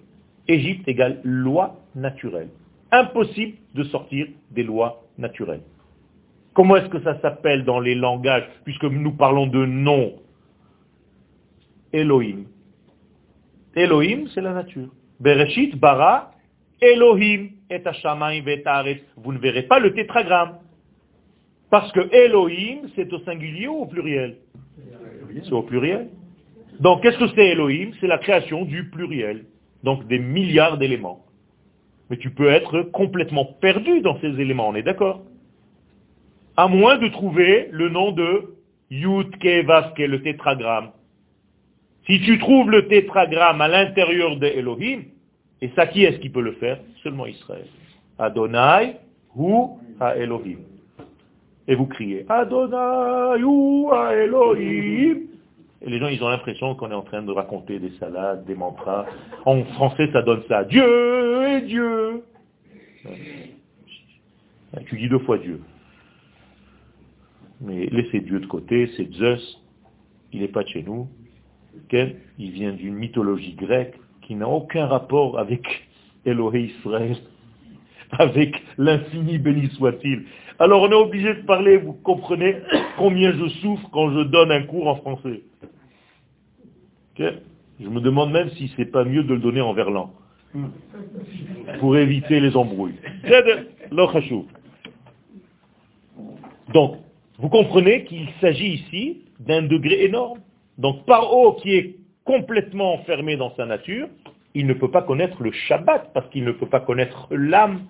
Égypte égale loi naturelle. Impossible de sortir des lois naturelles. Comment est-ce que ça s'appelle dans les langages, puisque nous parlons de nom Elohim? Elohim, c'est la nature. Bereshit, bara, Elohim et Vous ne verrez pas le tétragramme. Parce que Elohim, c'est au singulier ou au pluriel? C'est au pluriel. Donc, qu'est-ce que c'est Elohim? C'est la création du pluriel. Donc, des milliards d'éléments. Mais tu peux être complètement perdu dans ces éléments, on est d'accord? À moins de trouver le nom de Yudke Vaske, le tétragramme. Si tu trouves le tétragramme à l'intérieur de Elohim, et ça qui est-ce qui peut le faire? Seulement Israël. Adonai ou à Elohim et vous criez Adonai ou Elohim. Et les gens, ils ont l'impression qu'on est en train de raconter des salades, des mantras. En français, ça donne ça. Dieu et Dieu. Tu dis deux fois Dieu. Mais laissez Dieu de côté, c'est Zeus. Il n'est pas de chez nous. Il vient d'une mythologie grecque qui n'a aucun rapport avec Elohim Israël, avec l'infini béni soit-il. Alors on est obligé de parler, vous comprenez combien je souffre quand je donne un cours en français. Je me demande même si c'est pas mieux de le donner en verlan. Pour éviter les embrouilles. Donc, vous comprenez qu'il s'agit ici d'un degré énorme. Donc, Paro qui est complètement enfermé dans sa nature, il ne peut pas connaître le Shabbat parce qu'il ne peut pas connaître l'âme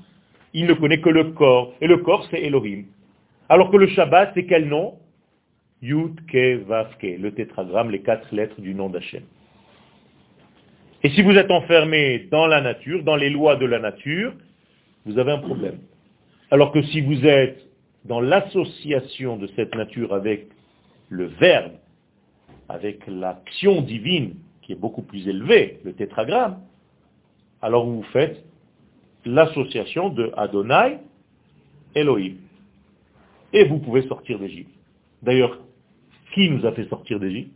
il ne connaît que le corps. Et le corps, c'est Elohim. Alors que le Shabbat, c'est quel nom? Yud, Ke, Vav, le tétragramme, les quatre lettres du nom d'Hachem. Et si vous êtes enfermé dans la nature, dans les lois de la nature, vous avez un problème. Alors que si vous êtes dans l'association de cette nature avec le verbe, avec l'action divine qui est beaucoup plus élevée, le tétragramme, alors vous faites l'association de Adonai, Elohim. Et vous pouvez sortir d'Égypte. D'ailleurs, qui nous a fait sortir d'Égypte?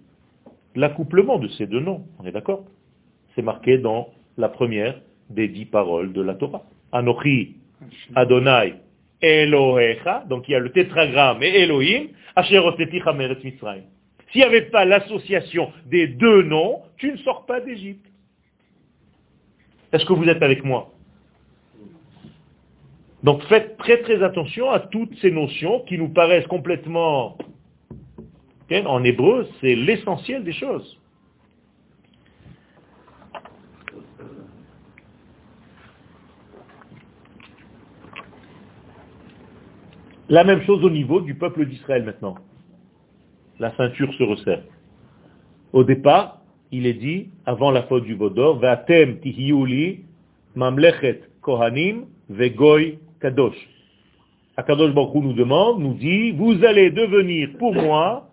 L'accouplement de ces deux noms, on est d'accord? C'est marqué dans la première des dix paroles de la Torah. Anochi, Adonai, Elohecha, donc il y a le tétragramme et Elohim, Mitzrayim. S'il n'y avait pas l'association des deux noms, tu ne sors pas d'Égypte. Est-ce que vous êtes avec moi? Donc faites très très attention à toutes ces notions qui nous paraissent complètement... En hébreu, c'est l'essentiel des choses. La même chose au niveau du peuple d'Israël maintenant. La ceinture se resserre. Au départ, il est dit, avant la faute du Vaudor, Vatem tihiuli mamlechet kohanim vegoy Kadosh. Akadosh Baruch nous demande, nous dit, vous allez devenir pour moi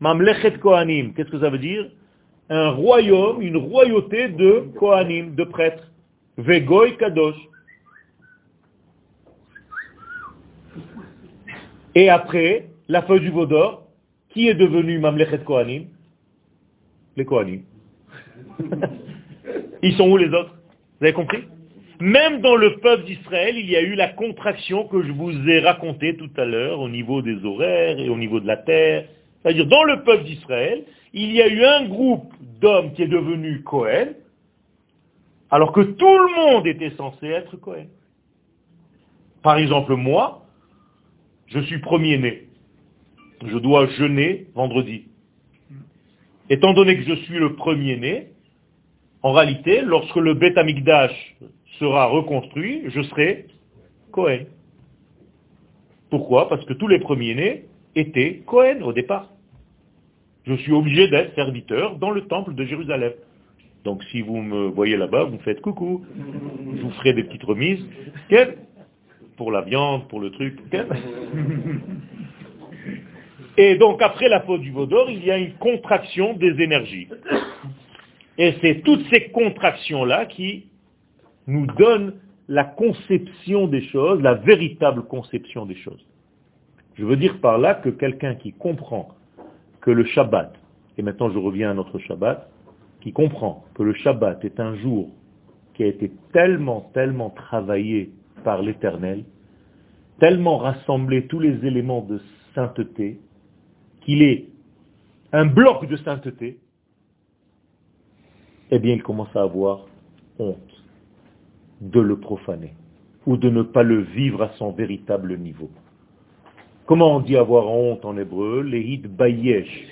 Mamlechet Kohanim. Qu'est-ce que ça veut dire? Un royaume, une royauté de Kohanim, de prêtres. Vegoy Kadosh. Et après, la feuille du Vaudor, qui est devenu Mamlechet Kohanim? Les Kohanim. Ils sont où les autres? Vous avez compris? Même dans le peuple d'Israël, il y a eu la contraction que je vous ai racontée tout à l'heure au niveau des horaires et au niveau de la terre. C'est-à-dire, dans le peuple d'Israël, il y a eu un groupe d'hommes qui est devenu Cohen, alors que tout le monde était censé être Cohen. Par exemple, moi, je suis premier-né. Je dois jeûner vendredi. Étant donné que je suis le premier-né, en réalité, lorsque le Beth Amikdash sera reconstruit, je serai Cohen. Pourquoi? Parce que tous les premiers-nés étaient Cohen au départ. Je suis obligé d'être serviteur dans le temple de Jérusalem. Donc si vous me voyez là-bas, vous faites coucou. Je vous ferai des petites remises. Pour la viande, pour le truc. Et donc après la faute du Vaudor, il y a une contraction des énergies. Et c'est toutes ces contractions-là qui nous donnent la conception des choses, la véritable conception des choses. Je veux dire par là que quelqu'un qui comprend que le Shabbat, et maintenant je reviens à notre Shabbat, qui comprend que le Shabbat est un jour qui a été tellement, tellement travaillé par l'Éternel, tellement rassemblé tous les éléments de sainteté, qu'il est un bloc de sainteté, eh bien il commence à avoir honte de le profaner ou de ne pas le vivre à son véritable niveau. Comment on dit avoir honte en hébreu? Lehid bayesh.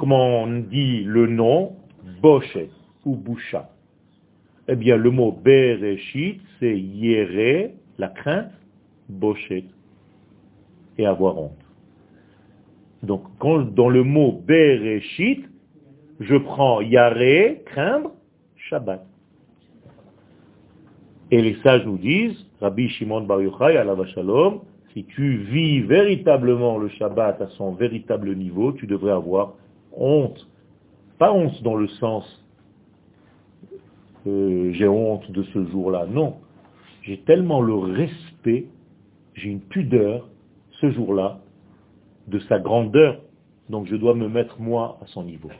Comment on dit le nom? Boshet ou Boucha Eh bien, le mot Bereshit, c'est yere, la crainte, Boshet, et avoir honte. Donc, quand, dans le mot Bereshit, je prends Yare, craindre, Shabbat. Et les sages nous disent, Rabbi Shimon Bar Yochai, la Shalom, si tu vis véritablement le Shabbat à son véritable niveau, tu devrais avoir honte. Pas honte dans le sens j'ai honte de ce jour-là. Non. J'ai tellement le respect, j'ai une pudeur ce jour-là de sa grandeur, donc je dois me mettre moi à son niveau.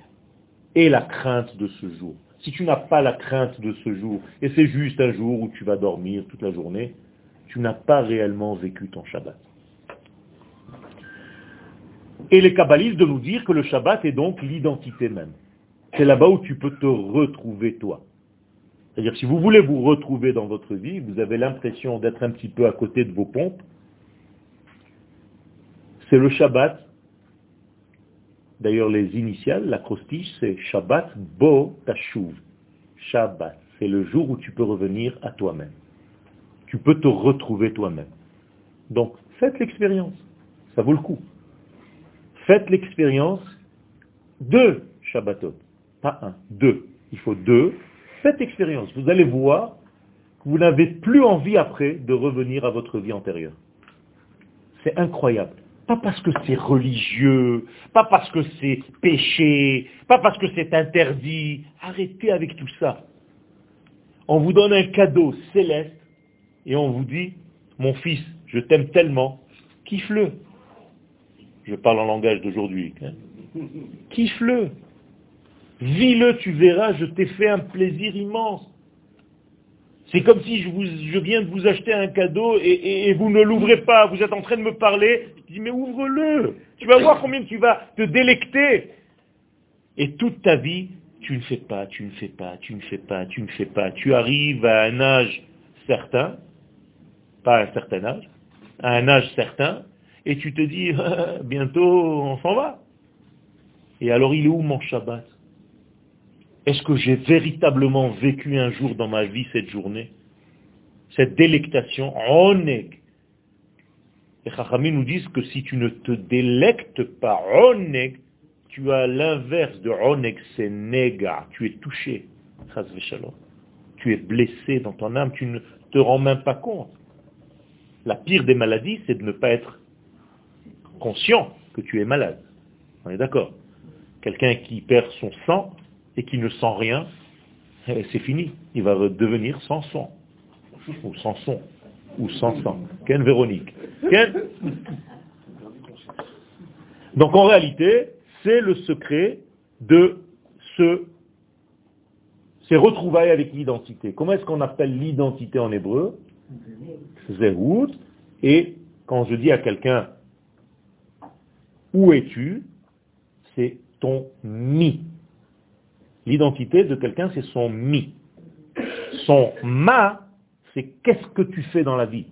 Et la crainte de ce jour. Si tu n'as pas la crainte de ce jour, et c'est juste un jour où tu vas dormir toute la journée, tu n'as pas réellement vécu ton Shabbat. Et les kabbalistes de nous dire que le Shabbat est donc l'identité même. C'est là-bas où tu peux te retrouver toi. C'est-à-dire si vous voulez vous retrouver dans votre vie, vous avez l'impression d'être un petit peu à côté de vos pompes, c'est le Shabbat. D'ailleurs, les initiales, l'acrostiche, c'est Shabbat Bo Tashuv. Shabbat, c'est le jour où tu peux revenir à toi-même. Tu peux te retrouver toi-même. Donc, faites l'expérience. Ça vaut le coup. Faites l'expérience de Shabbatot. Pas un, deux. Il faut deux. Faites l'expérience. Vous allez voir que vous n'avez plus envie après de revenir à votre vie antérieure. C'est incroyable. Pas parce que c'est religieux, pas parce que c'est péché, pas parce que c'est interdit. Arrêtez avec tout ça. On vous donne un cadeau céleste et on vous dit, mon fils, je t'aime tellement, kiffe-le. Je parle en langage d'aujourd'hui. Hein. Kiffe-le. Vis-le, tu verras, je t'ai fait un plaisir immense. C'est comme si je, viens de vous acheter un cadeau et, vous ne l'ouvrez pas, vous êtes en train de me parler, je dis mais ouvre-le, tu vas voir combien tu vas te délecter. Et toute ta vie, tu ne fais pas, tu ne fais pas, tu ne fais pas, tu ne fais pas. Tu arrives à un âge certain, pas à un certain âge, à un âge certain, et tu te dis, bientôt on s'en va. Et alors il est où mon Shabbat? Est-ce que j'ai véritablement vécu un jour dans ma vie cette journée? Cette délectation, oneg. Les Chachamim nous disent que si tu ne te délectes pas, oneg, tu as l'inverse de oneg, c'est nega, tu es touché. Tu es blessé dans ton âme, tu ne te rends même pas compte. La pire des maladies, c'est de ne pas être conscient que tu es malade. On est d'accord Quelqu'un qui perd son sang, et qui ne sent rien, eh, c'est fini. Il va devenir sans son. Ou sans son. Ou sans sang. Ken Véronique. Ken Donc en réalité, c'est le secret de ce, ces retrouvailles avec l'identité. Comment est-ce qu'on appelle l'identité en hébreu? Zehut. Et quand je dis à quelqu'un, où es-tu? C'est ton mi. L'identité de quelqu'un, c'est son mi. Son ma, c'est qu'est-ce que tu fais dans la vie.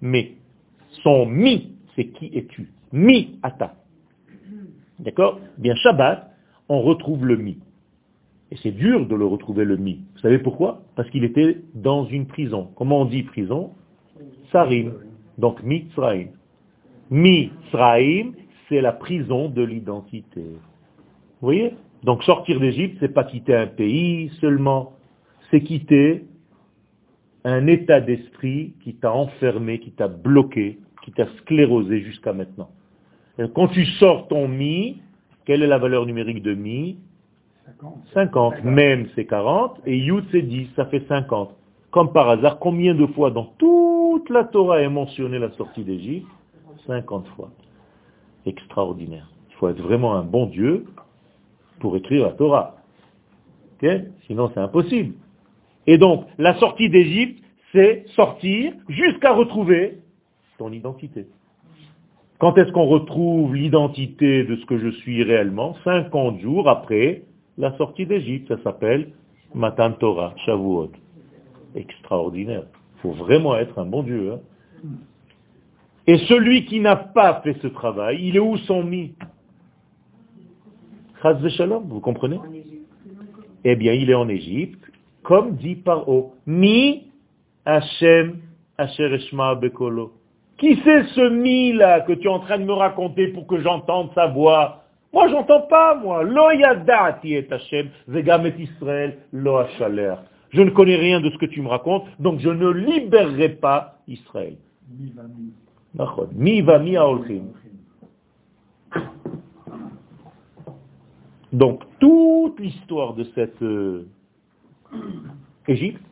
Mais son mi, c'est qui es-tu. Mi ata. D'accord? Bien, Shabbat, on retrouve le mi. Et c'est dur de le retrouver le mi. Vous savez pourquoi? Parce qu'il était dans une prison. Comment on dit prison? Sarim. Donc Mitzraim. Mitzraim, c'est la prison de l'identité. Vous voyez? Donc sortir d'Égypte, c'est pas quitter un pays seulement, c'est quitter un état d'esprit qui t'a enfermé, qui t'a bloqué, qui t'a sclérosé jusqu'à maintenant. Quand tu sors ton mi, quelle est la valeur numérique de mi? 50. Même c'est 40 et yud c'est 10, ça fait 50. Comme par hasard, combien de fois dans toute la Torah est mentionné la sortie d'Égypte? 50 fois. Extraordinaire. Il faut être vraiment un bon Dieu pour écrire la Torah. Sinon c'est impossible. Et donc, la sortie d'Égypte, c'est sortir jusqu'à retrouver ton identité. Quand est-ce qu'on retrouve l'identité de ce que je suis réellement? 50 jours après la sortie d'Égypte. Ça s'appelle Matan Torah, Shavuot. Extraordinaire. Il faut vraiment être un bon Dieu. Hein. Et celui qui n'a pas fait ce travail, il est où son mi Chaz vous comprenez Eh bien, il est en Égypte, comme dit Paro. Mi Hashem Asher Bekolo. Qui c'est ce mi-là que tu es en train de me raconter pour que j'entende sa voix? Moi, j'entends pas, moi. Lo yadati et Hashem, vegam et Israël, lo Je ne connais rien de ce que tu me racontes, donc je ne libérerai pas Israël. Mi va mi Donc, toute l'histoire de cette euh, Égypte,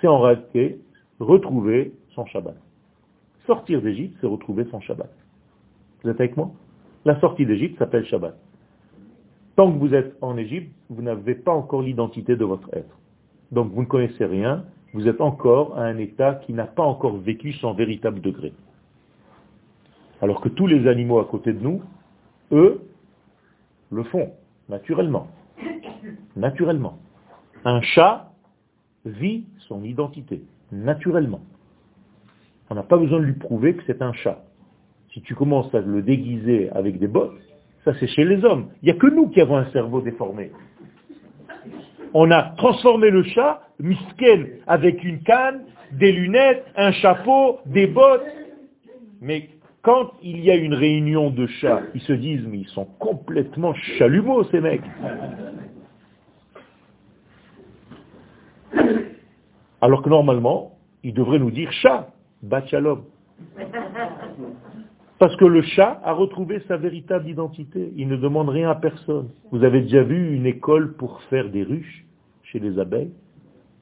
c'est en réalité retrouver son Shabbat. Sortir d'Égypte, c'est retrouver son Shabbat. Vous êtes avec moi? La sortie d'Égypte s'appelle Shabbat. Tant que vous êtes en Égypte, vous n'avez pas encore l'identité de votre être. Donc vous ne connaissez rien, vous êtes encore à un état qui n'a pas encore vécu son véritable degré. Alors que tous les animaux à côté de nous, eux, le font, naturellement. Naturellement. Un chat vit son identité, naturellement. On n'a pas besoin de lui prouver que c'est un chat. Si tu commences à le déguiser avec des bottes, ça c'est chez les hommes. Il n'y a que nous qui avons un cerveau déformé. On a transformé le chat, misken, avec une canne, des lunettes, un chapeau, des bottes. Quand il y a une réunion de chats, ils se disent, mais ils sont complètement chalumeaux ces mecs. Alors que normalement, ils devraient nous dire chat. Bachalom. Parce que le chat a retrouvé sa véritable identité. Il ne demande rien à personne. Vous avez déjà vu une école pour faire des ruches chez les abeilles?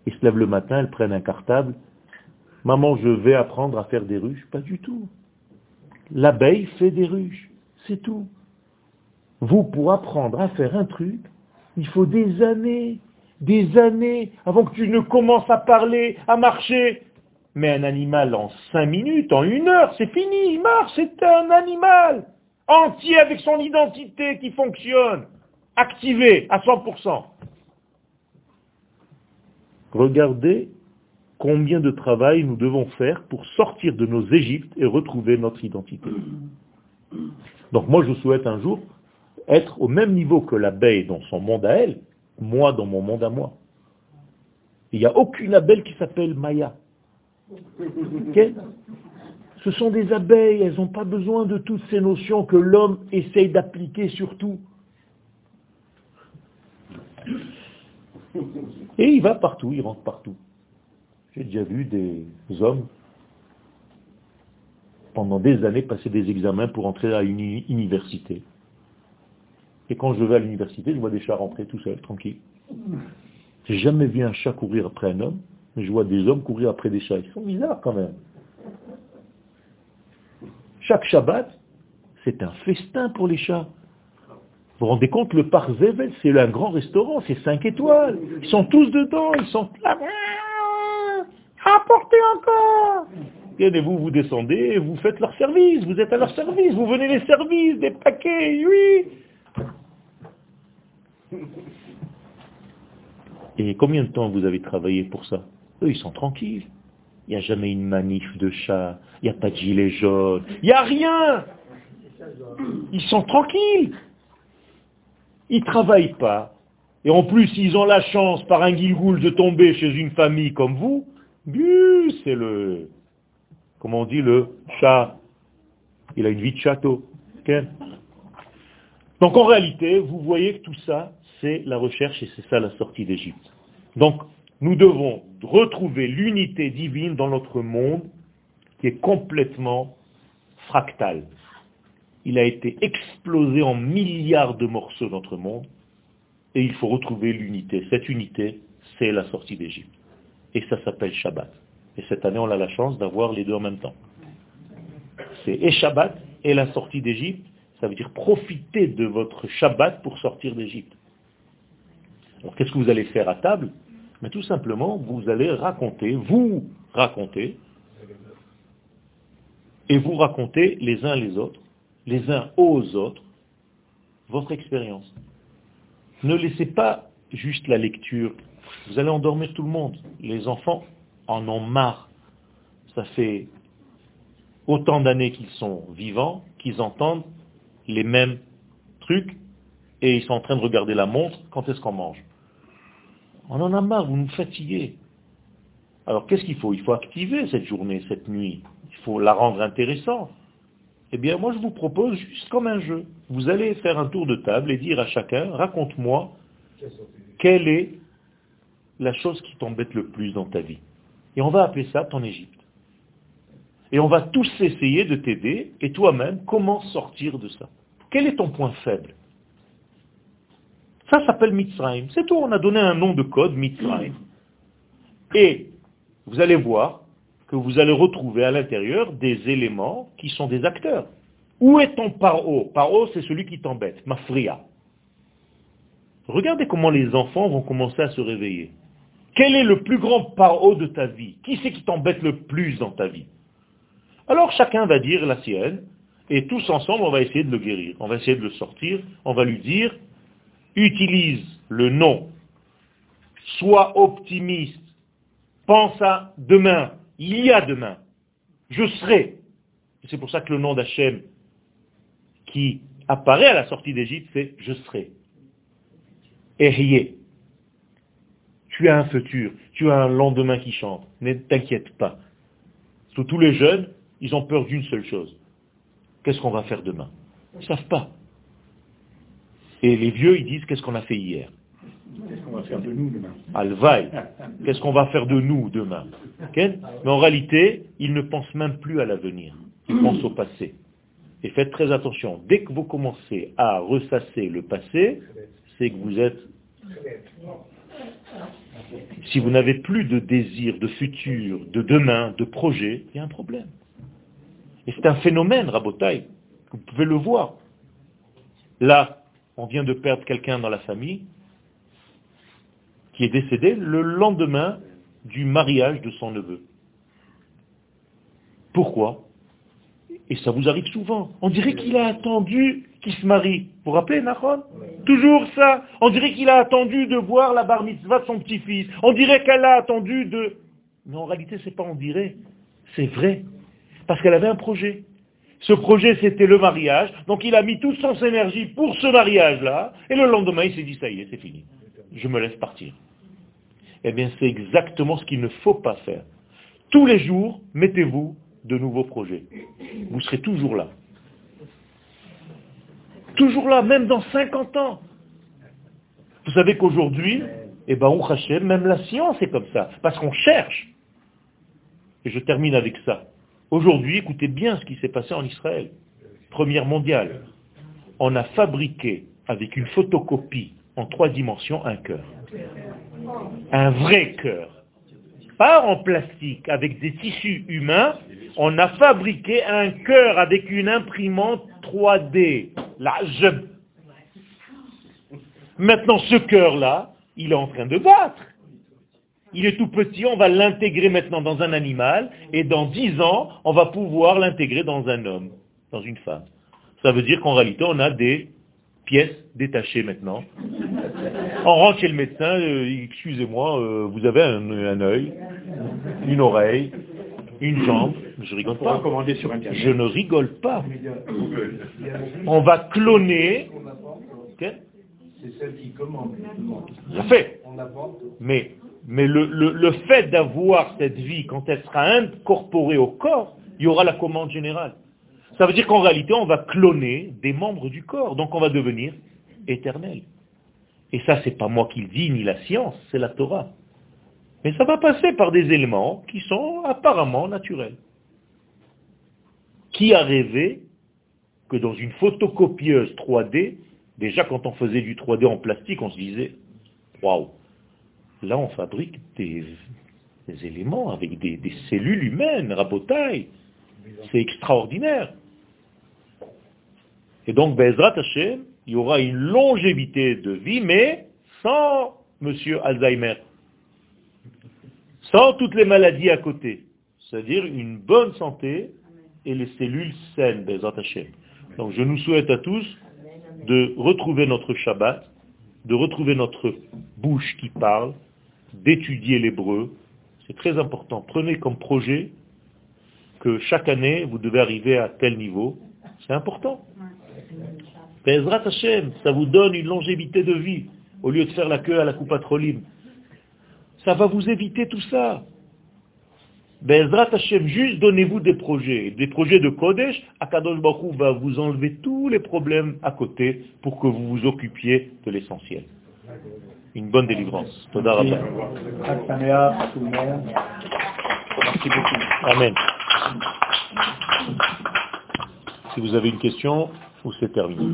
Ils se lèvent le matin, elles prennent un cartable. Maman, je vais apprendre à faire des ruches. Pas du tout. L'abeille fait des ruches. C'est tout. Vous, pour apprendre à faire un truc, il faut des années, des années, avant que tu ne commences à parler, à marcher. Mais un animal en cinq minutes, en une heure, c'est fini, il marche, c'est un animal entier avec son identité qui fonctionne, activé à 100%. Regardez combien de travail nous devons faire pour sortir de nos Égyptes et retrouver notre identité. Donc moi je souhaite un jour être au même niveau que l'abeille dans son monde à elle, moi dans mon monde à moi. Il n'y a aucune abeille qui s'appelle Maya. Ce sont des abeilles, elles n'ont pas besoin de toutes ces notions que l'homme essaye d'appliquer sur tout. Et il va partout, il rentre partout. Déjà vu des hommes pendant des années passer des examens pour entrer à une université. Et quand je vais à l'université, je vois des chats rentrer tout seuls, tranquilles. J'ai jamais vu un chat courir après un homme mais je vois des hommes courir après des chats. Ils sont bizarres quand même. Chaque Shabbat, c'est un festin pour les chats. Vous vous rendez compte, le parc c'est un grand restaurant, c'est 5 étoiles. Ils sont tous dedans, ils sont là. Apportez encore Et vous, vous descendez, vous faites leur service, vous êtes à leur service, vous venez les services, des paquets, oui Et combien de temps vous avez travaillé pour ça? Eux, ils sont tranquilles. Il n'y a jamais une manif de chat, il n'y a pas de gilet jaune, il n'y a rien. Ils sont tranquilles. Ils ne travaillent pas. Et en plus, ils ont la chance, par un guilgoul, de tomber chez une famille comme vous. C'est le, comment on dit, le chat. Il a une vie de château. Donc en réalité, vous voyez que tout ça, c'est la recherche et c'est ça la sortie d'Égypte. Donc nous devons retrouver l'unité divine dans notre monde qui est complètement fractal. il a été explosé en milliards de morceaux notre monde, et il faut retrouver l'unité. Cette unité, c'est la sortie d'Égypte. Et ça s'appelle Shabbat. Et cette année, on a la chance d'avoir les deux en même temps. C'est et Shabbat et la sortie d'Égypte. Ça veut dire profiter de votre Shabbat pour sortir d'Égypte. Alors qu'est-ce que vous allez faire à table? Mais tout simplement, vous allez raconter, vous raconter, et vous racontez les uns les autres, les uns aux autres, votre expérience. Ne laissez pas juste la lecture. Vous allez endormir tout le monde. Les enfants en ont marre. Ça fait autant d'années qu'ils sont vivants, qu'ils entendent les mêmes trucs, et ils sont en train de regarder la montre, quand est-ce qu'on mange? On en a marre, vous nous fatiguez. Alors qu'est-ce qu'il faut? Il faut activer cette journée, cette nuit. Il faut la rendre intéressante. Eh bien, moi, je vous propose juste comme un jeu. Vous allez faire un tour de table et dire à chacun, raconte-moi quelle est la chose qui t'embête le plus dans ta vie. Et on va appeler ça ton Égypte. Et on va tous essayer de t'aider, et toi-même, comment sortir de ça? Quel est ton point faible? Ça s'appelle Mitzrayim. C'est tout, on a donné un nom de code, Mitzrayim. Et vous allez voir que vous allez retrouver à l'intérieur des éléments qui sont des acteurs. Où est ton paro? Paro, c'est celui qui t'embête, mafria. Regardez comment les enfants vont commencer à se réveiller. Quel est le plus grand paro de ta vie? Qui c'est qui t'embête le plus dans ta vie? Alors chacun va dire la sienne, et tous ensemble, on va essayer de le guérir. On va essayer de le sortir. On va lui dire, utilise le nom. Sois optimiste. Pense à demain. Il y a demain. Je serai. C'est pour ça que le nom d'Hachem qui apparaît à la sortie d'Égypte, c'est je serai. Ehye. Tu as un futur, tu as un lendemain qui chante. Ne t'inquiète pas. tous les jeunes, ils ont peur d'une seule chose. Qu'est-ce qu'on va faire demain? Ils ne savent pas. Et les vieux, ils disent qu'est-ce qu'on a fait hier? Qu'est-ce qu'on va faire de nous demain? Alvaï. Qu'est-ce qu'on va faire de nous demain? Mais en réalité, ils ne pensent même plus à l'avenir. Ils pensent au passé. Et faites très attention. Dès que vous commencez à ressasser le passé, c'est que vous êtes... Si vous n'avez plus de désir, de futur, de demain, de projet, il y a un problème. Et c'est un phénomène, Rabotaï. Vous pouvez le voir. Là, on vient de perdre quelqu'un dans la famille, qui est décédé le lendemain du mariage de son neveu. Pourquoi? Et ça vous arrive souvent. On dirait qu'il a attendu qu'il se marie. Vous vous rappelez, Nahon Toujours ça. On dirait qu'il a attendu de voir la bar mitzvah de son petit-fils. On dirait qu'elle a attendu de... Mais en réalité, c'est pas on dirait. C'est vrai. Parce qu'elle avait un projet. Ce projet, c'était le mariage. Donc il a mis toute son énergie pour ce mariage-là. Et le lendemain, il s'est dit, ça y est, c'est fini. Je me laisse partir. Eh bien, c'est exactement ce qu'il ne faut pas faire. Tous les jours, mettez-vous de nouveaux projets. Vous serez toujours là. Toujours là, même dans 50 ans. Vous savez qu'aujourd'hui, eh ben, on même la science est comme ça. Parce qu'on cherche. Et je termine avec ça. Aujourd'hui, écoutez bien ce qui s'est passé en Israël. Première mondiale. On a fabriqué avec une photocopie en trois dimensions un cœur un vrai cœur. Pas en plastique, avec des tissus humains, on a fabriqué un cœur avec une imprimante 3D. La Maintenant, ce cœur-là, il est en train de battre. Il est tout petit, on va l'intégrer maintenant dans un animal, et dans dix ans, on va pouvoir l'intégrer dans un homme, dans une femme. Ça veut dire qu'en réalité, on a des pièces détachées maintenant. On rentre chez le médecin, euh, excusez-moi, euh, vous avez un, un œil, une oreille, une jambe. Je rigole pas. Je ne rigole pas. On va cloner. C'est celle qui commande. fait. Mais, mais le, le, le fait d'avoir cette vie, quand elle sera incorporée au corps, il y aura la commande générale. Ça veut dire qu'en réalité, on va cloner des membres du corps. Donc on va devenir éternel. Et ça, c'est pas moi qui le dis, ni la science, c'est la Torah. Mais ça va passer par des éléments qui sont apparemment naturels. Qui a rêvé que dans une photocopieuse 3D, déjà quand on faisait du 3D en plastique, on se disait, waouh, là on fabrique des, éléments avec des, cellules humaines, rabotaille. C'est extraordinaire. Et donc, Bezrat Hashem, il y aura une longévité de vie, mais sans monsieur Alzheimer. Sans toutes les maladies à côté. C'est-à-dire une bonne santé et les cellules saines, Bezrat Hashem. Donc je nous souhaite à tous de retrouver notre Shabbat, de retrouver notre bouche qui parle, d'étudier l'hébreu. C'est très important. Prenez comme projet que chaque année, vous devez arriver à tel niveau. C'est important. Bezrat Hashem, ça vous donne une longévité de vie, au lieu de faire la queue à la coupe trolim. Ça va vous éviter tout ça. Bezrat Hashem, juste donnez-vous des projets. Des projets de Kodesh, Akadosh Baruch va vous enlever tous les problèmes à côté pour que vous vous occupiez de l'essentiel. Une bonne délivrance. Amen. Si vous avez une question, ou c'est terminé